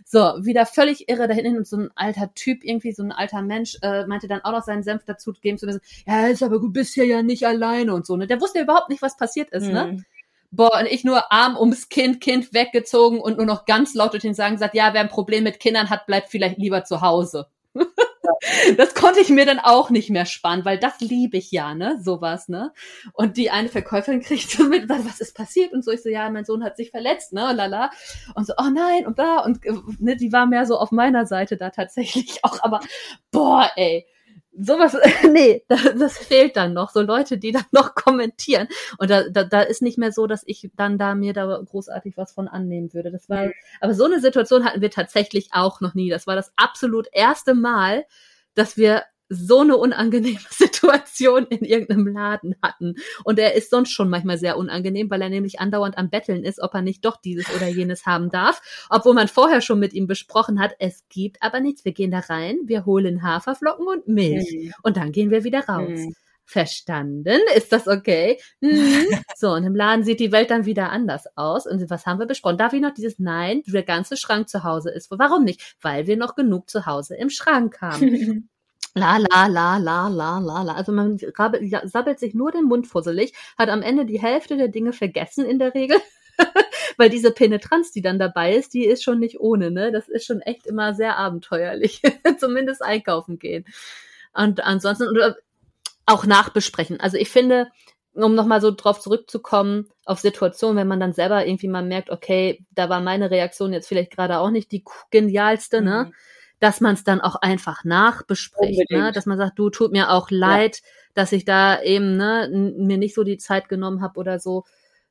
So, wieder völlig irre da hinten und so ein alter Typ, irgendwie so ein alter Mensch, äh, meinte dann auch noch seinen Senf dazu geben zu müssen, ja, ist aber du bist hier ja nicht alleine und so, ne. Der wusste überhaupt nicht, was passiert ist, ne? mhm. ne. Boah, und ich nur Arm ums Kind, Kind weggezogen und nur noch ganz laut durch den Sagen sagt, ja, wer ein Problem mit Kindern hat, bleibt vielleicht lieber zu Hause. das konnte ich mir dann auch nicht mehr sparen, weil das liebe ich ja, ne, sowas, ne. Und die eine Verkäuferin kriegt so mit, was ist passiert? Und so, ich so, ja, mein Sohn hat sich verletzt, ne, lala. Und so, oh nein, und da, und ne, die war mehr so auf meiner Seite da tatsächlich auch, aber boah, ey sowas, nee, das, das fehlt dann noch. So Leute, die dann noch kommentieren. Und da, da, da ist nicht mehr so, dass ich dann da mir da großartig was von annehmen würde. Das war, aber so eine Situation hatten wir tatsächlich auch noch nie. Das war das absolut erste Mal, dass wir so eine unangenehme Situation in irgendeinem Laden hatten. Und er ist sonst schon manchmal sehr unangenehm, weil er nämlich andauernd am Betteln ist, ob er nicht doch dieses oder jenes haben darf. Obwohl man vorher schon mit ihm besprochen hat, es gibt aber nichts. Wir gehen da rein, wir holen Haferflocken und Milch. Mhm. Und dann gehen wir wieder raus. Mhm. Verstanden? Ist das okay? Hm. So, und im Laden sieht die Welt dann wieder anders aus. Und was haben wir besprochen? Darf ich noch dieses Nein, der ganze Schrank zu Hause ist? Warum nicht? Weil wir noch genug zu Hause im Schrank haben. La, la, la, la, la, la, la. Also man sabbelt sich nur den Mund fusselig, hat am Ende die Hälfte der Dinge vergessen in der Regel. Weil diese Penetranz, die dann dabei ist, die ist schon nicht ohne, ne? Das ist schon echt immer sehr abenteuerlich. Zumindest einkaufen gehen. Und ansonsten auch nachbesprechen. Also ich finde, um nochmal so drauf zurückzukommen, auf Situationen, wenn man dann selber irgendwie mal merkt, okay, da war meine Reaktion jetzt vielleicht gerade auch nicht die genialste, ne? Mhm dass man es dann auch einfach nachbespricht, ne? dass man sagt, du tut mir auch leid, ja. dass ich da eben ne, mir nicht so die Zeit genommen habe oder so.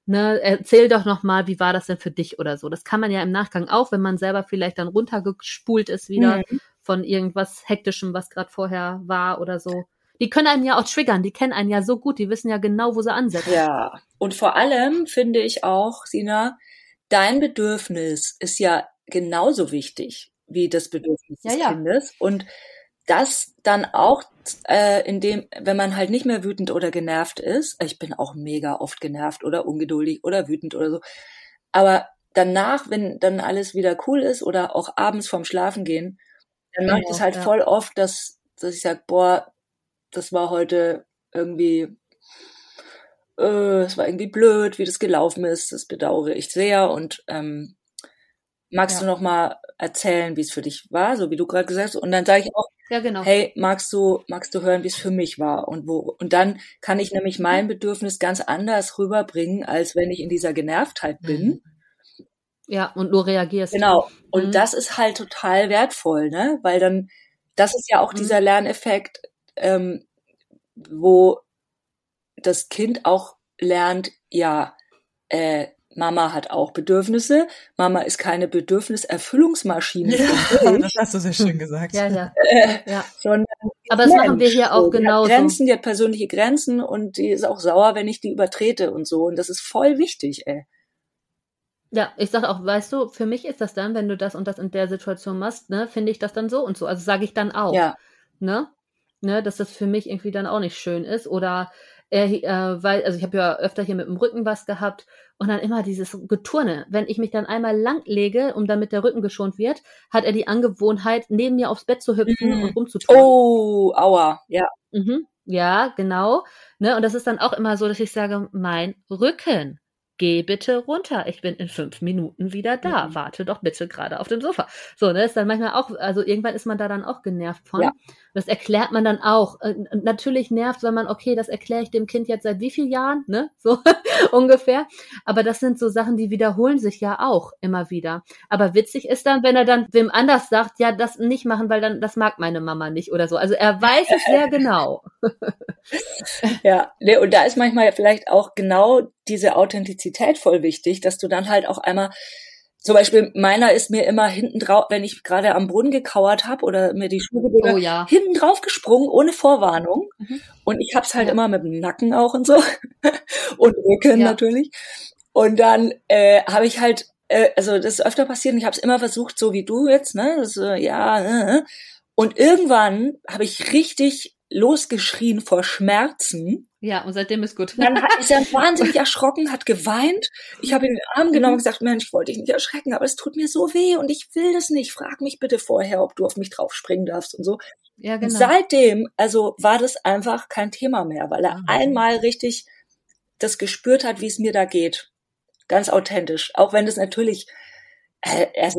Ne, erzähl doch noch mal, wie war das denn für dich oder so. Das kann man ja im Nachgang auch, wenn man selber vielleicht dann runtergespult ist wieder mhm. von irgendwas hektischem, was gerade vorher war oder so. Die können einen ja auch triggern, die kennen einen ja so gut, die wissen ja genau, wo sie ansetzen. Ja, und vor allem finde ich auch, Sina, dein Bedürfnis ist ja genauso wichtig wie das Bedürfnis ja, des ja. Kindes. Und das dann auch, äh, in dem, wenn man halt nicht mehr wütend oder genervt ist, ich bin auch mega oft genervt oder ungeduldig oder wütend oder so, aber danach, wenn dann alles wieder cool ist oder auch abends vorm Schlafen gehen, dann mache ich das halt ja. voll oft, dass, dass ich sage, boah, das war heute irgendwie, äh, es war irgendwie blöd, wie das gelaufen ist, das bedauere ich sehr und ähm, magst ja. du noch mal erzählen, wie es für dich war, so wie du gerade gesagt hast? Und dann sage ich auch, Ja, genau. Hey, magst du, magst du hören, wie es für mich war? Und wo, und dann kann ich nämlich mein Bedürfnis ganz anders rüberbringen, als wenn ich in dieser Genervtheit bin. Mhm. Ja, und nur reagierst. Genau. Und mhm. das ist halt total wertvoll, ne? Weil dann, das ist ja auch mhm. dieser Lerneffekt, ähm, wo das Kind auch lernt, ja, äh, Mama hat auch Bedürfnisse. Mama ist keine Bedürfniserfüllungsmaschine. Ja, das hast du sehr schön gesagt. Ja, ja. Äh, ja. Sondern Aber das Mensch. machen wir hier auch genauso. Die hat Grenzen, die hat persönliche Grenzen und die ist auch sauer, wenn ich die übertrete und so. Und das ist voll wichtig, ey. Ja, ich sag auch, weißt du, für mich ist das dann, wenn du das und das in der Situation machst, ne, finde ich das dann so und so. Also sage ich dann auch. Ja. Ne? Ne, dass das für mich irgendwie dann auch nicht schön ist. Oder er, äh, weil, also ich habe ja öfter hier mit dem Rücken was gehabt und dann immer dieses Geturne. Wenn ich mich dann einmal lang lege, um damit der Rücken geschont wird, hat er die Angewohnheit, neben mir aufs Bett zu hüpfen mhm. und rumzutun. Oh, aua, ja. Mhm. Ja, genau. Ne, und das ist dann auch immer so, dass ich sage, mein Rücken geh bitte runter. Ich bin in fünf Minuten wieder da. Mhm. Warte doch bitte gerade auf dem Sofa. So, ne, ist dann manchmal auch, also irgendwann ist man da dann auch genervt von. Ja. Das erklärt man dann auch. Natürlich nervt, wenn man, okay, das erkläre ich dem Kind jetzt seit wie vielen Jahren, ne, so ungefähr. Aber das sind so Sachen, die wiederholen sich ja auch immer wieder. Aber witzig ist dann, wenn er dann wem anders sagt, ja, das nicht machen, weil dann, das mag meine Mama nicht oder so. Also er weiß es sehr genau. ja, ne, und da ist manchmal vielleicht auch genau diese Authentizität voll wichtig, dass du dann halt auch einmal zum Beispiel meiner ist mir immer hinten drauf, wenn ich gerade am Brunnen gekauert habe oder mir die Schuhe oh, ja. hinten drauf gesprungen ohne Vorwarnung mhm. und ich hab's halt ja. immer mit dem Nacken auch und so und Rücken ja. natürlich und dann äh, habe ich halt äh, also das ist öfter passiert und ich habe es immer versucht so wie du jetzt ne das, äh, ja äh, und irgendwann habe ich richtig losgeschrien vor Schmerzen. Ja, und seitdem ist gut. Dann hat, ist er wahnsinnig erschrocken, hat geweint. Ich habe ihn in den Arm genommen und gesagt, Mensch, ich wollte dich nicht erschrecken, aber es tut mir so weh und ich will das nicht. Frag mich bitte vorher, ob du auf mich drauf springen darfst und so. Ja, genau. Und seitdem, also war das einfach kein Thema mehr, weil er ah, einmal richtig das gespürt hat, wie es mir da geht. Ganz authentisch. Auch wenn das natürlich, äh, er ist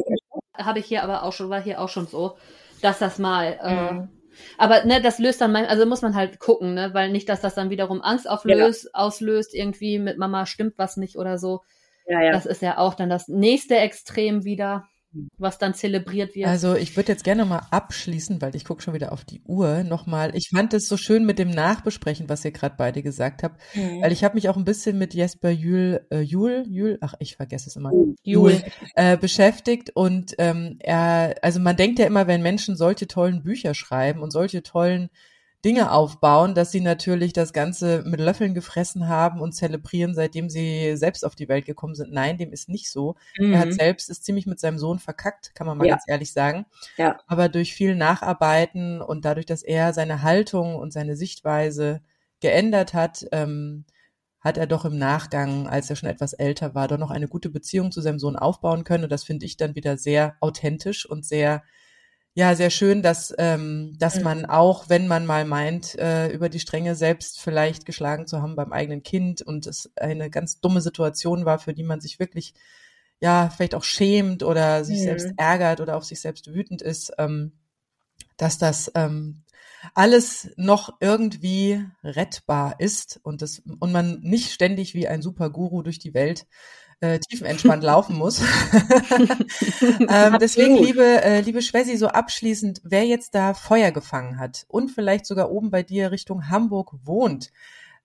Habe ich hier aber auch schon, war hier auch schon so, dass das mal, äh, mhm. Aber ne, das löst dann, also muss man halt gucken, ne, weil nicht, dass das dann wiederum Angst auflöst, ja. auslöst, irgendwie mit Mama stimmt was nicht oder so. Ja, ja. Das ist ja auch dann das nächste Extrem wieder was dann zelebriert wird. Also ich würde jetzt gerne mal abschließen, weil ich gucke schon wieder auf die Uhr nochmal. Ich fand es so schön mit dem Nachbesprechen, was ihr gerade beide gesagt habt, mhm. weil ich habe mich auch ein bisschen mit Jesper Jül, äh, Jül, Jül, ach ich vergesse es immer, Jül, äh, beschäftigt und ähm, er, also man denkt ja immer, wenn Menschen solche tollen Bücher schreiben und solche tollen Dinge aufbauen, dass sie natürlich das Ganze mit Löffeln gefressen haben und zelebrieren, seitdem sie selbst auf die Welt gekommen sind. Nein, dem ist nicht so. Mhm. Er hat mhm. selbst ist ziemlich mit seinem Sohn verkackt, kann man mal ja. ganz ehrlich sagen. Ja. Aber durch viel Nacharbeiten und dadurch, dass er seine Haltung und seine Sichtweise geändert hat, ähm, hat er doch im Nachgang, als er schon etwas älter war, doch noch eine gute Beziehung zu seinem Sohn aufbauen können. Und das finde ich dann wieder sehr authentisch und sehr ja, sehr schön, dass, ähm, dass mhm. man auch, wenn man mal meint, äh, über die Stränge selbst vielleicht geschlagen zu haben beim eigenen Kind und es eine ganz dumme Situation war, für die man sich wirklich, ja, vielleicht auch schämt oder sich mhm. selbst ärgert oder auf sich selbst wütend ist, ähm, dass das ähm, alles noch irgendwie rettbar ist und das und man nicht ständig wie ein super Guru durch die Welt äh, tiefenentspannt laufen muss. ähm, deswegen, liebe, äh, liebe Schwesi, so abschließend, wer jetzt da Feuer gefangen hat und vielleicht sogar oben bei dir Richtung Hamburg wohnt,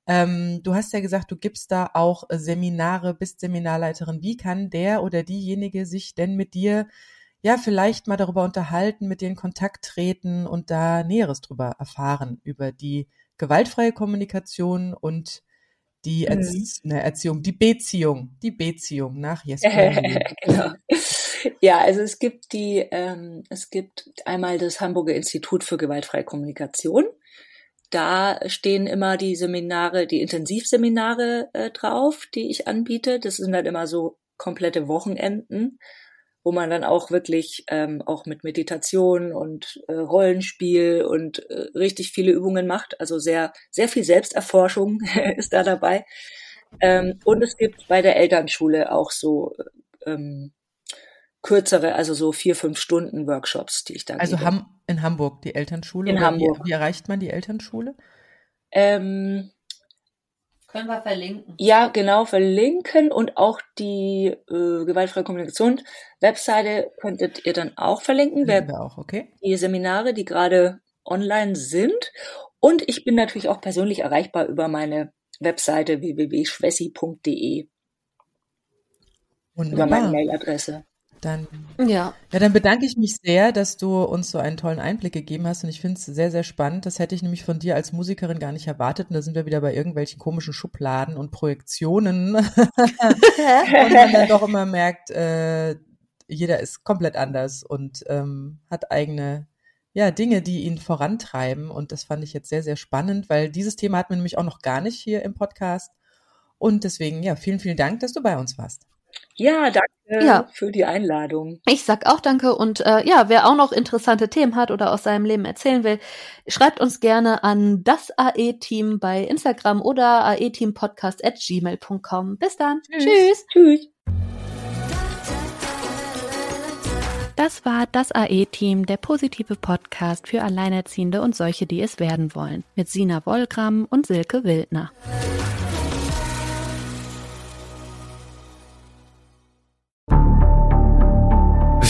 ähm, du hast ja gesagt, du gibst da auch Seminare, bist Seminarleiterin. Wie kann der oder diejenige sich denn mit dir ja vielleicht mal darüber unterhalten, mit dir in Kontakt treten und da Näheres drüber erfahren, über die gewaltfreie Kommunikation und die mhm. Erzie mhm. Erziehung, die Beziehung, die Beziehung nach Jesper. genau. Ja, also es gibt die, ähm, es gibt einmal das Hamburger Institut für gewaltfreie Kommunikation. Da stehen immer die Seminare, die Intensivseminare äh, drauf, die ich anbiete. Das sind halt immer so komplette Wochenenden wo man dann auch wirklich ähm, auch mit Meditation und äh, Rollenspiel und äh, richtig viele Übungen macht. Also sehr, sehr viel Selbsterforschung ist da dabei. Ähm, und es gibt bei der Elternschule auch so ähm, kürzere, also so vier, fünf Stunden Workshops, die ich da Also gebe. Ham in Hamburg, die Elternschule? In Hamburg. Wie, wie erreicht man die Elternschule? Ähm, Können wir verlinken. ja, genau, verlinken und auch die äh, gewaltfreie Kommunikation Webseite könntet ihr dann auch verlinken, wer wir auch, okay? die Seminare, die gerade online sind. Und ich bin natürlich auch persönlich erreichbar über meine Webseite www.schwessi.de, über meine Wunderbar. Mailadresse. Dann, Ja. ja, dann bedanke ich mich sehr, dass du uns so einen tollen Einblick gegeben hast und ich finde es sehr, sehr spannend. Das hätte ich nämlich von dir als Musikerin gar nicht erwartet und da sind wir wieder bei irgendwelchen komischen Schubladen und Projektionen und man dann doch immer merkt, äh, jeder ist komplett anders und ähm, hat eigene ja, Dinge, die ihn vorantreiben. Und das fand ich jetzt sehr, sehr spannend, weil dieses Thema hatten wir nämlich auch noch gar nicht hier im Podcast. Und deswegen, ja, vielen, vielen Dank, dass du bei uns warst. Ja, danke Ja. für die Einladung. Ich sag auch danke und äh, ja, wer auch noch interessante Themen hat oder aus seinem Leben erzählen will, schreibt uns gerne an das AE-Team bei Instagram oder aeteampodcast at gmail.com. Bis dann. Tschüss. Tschüss. Tschüss. Das war das AE-Team, der positive Podcast für Alleinerziehende und solche, die es werden wollen, mit Sina Wollgramm und Silke Wildner.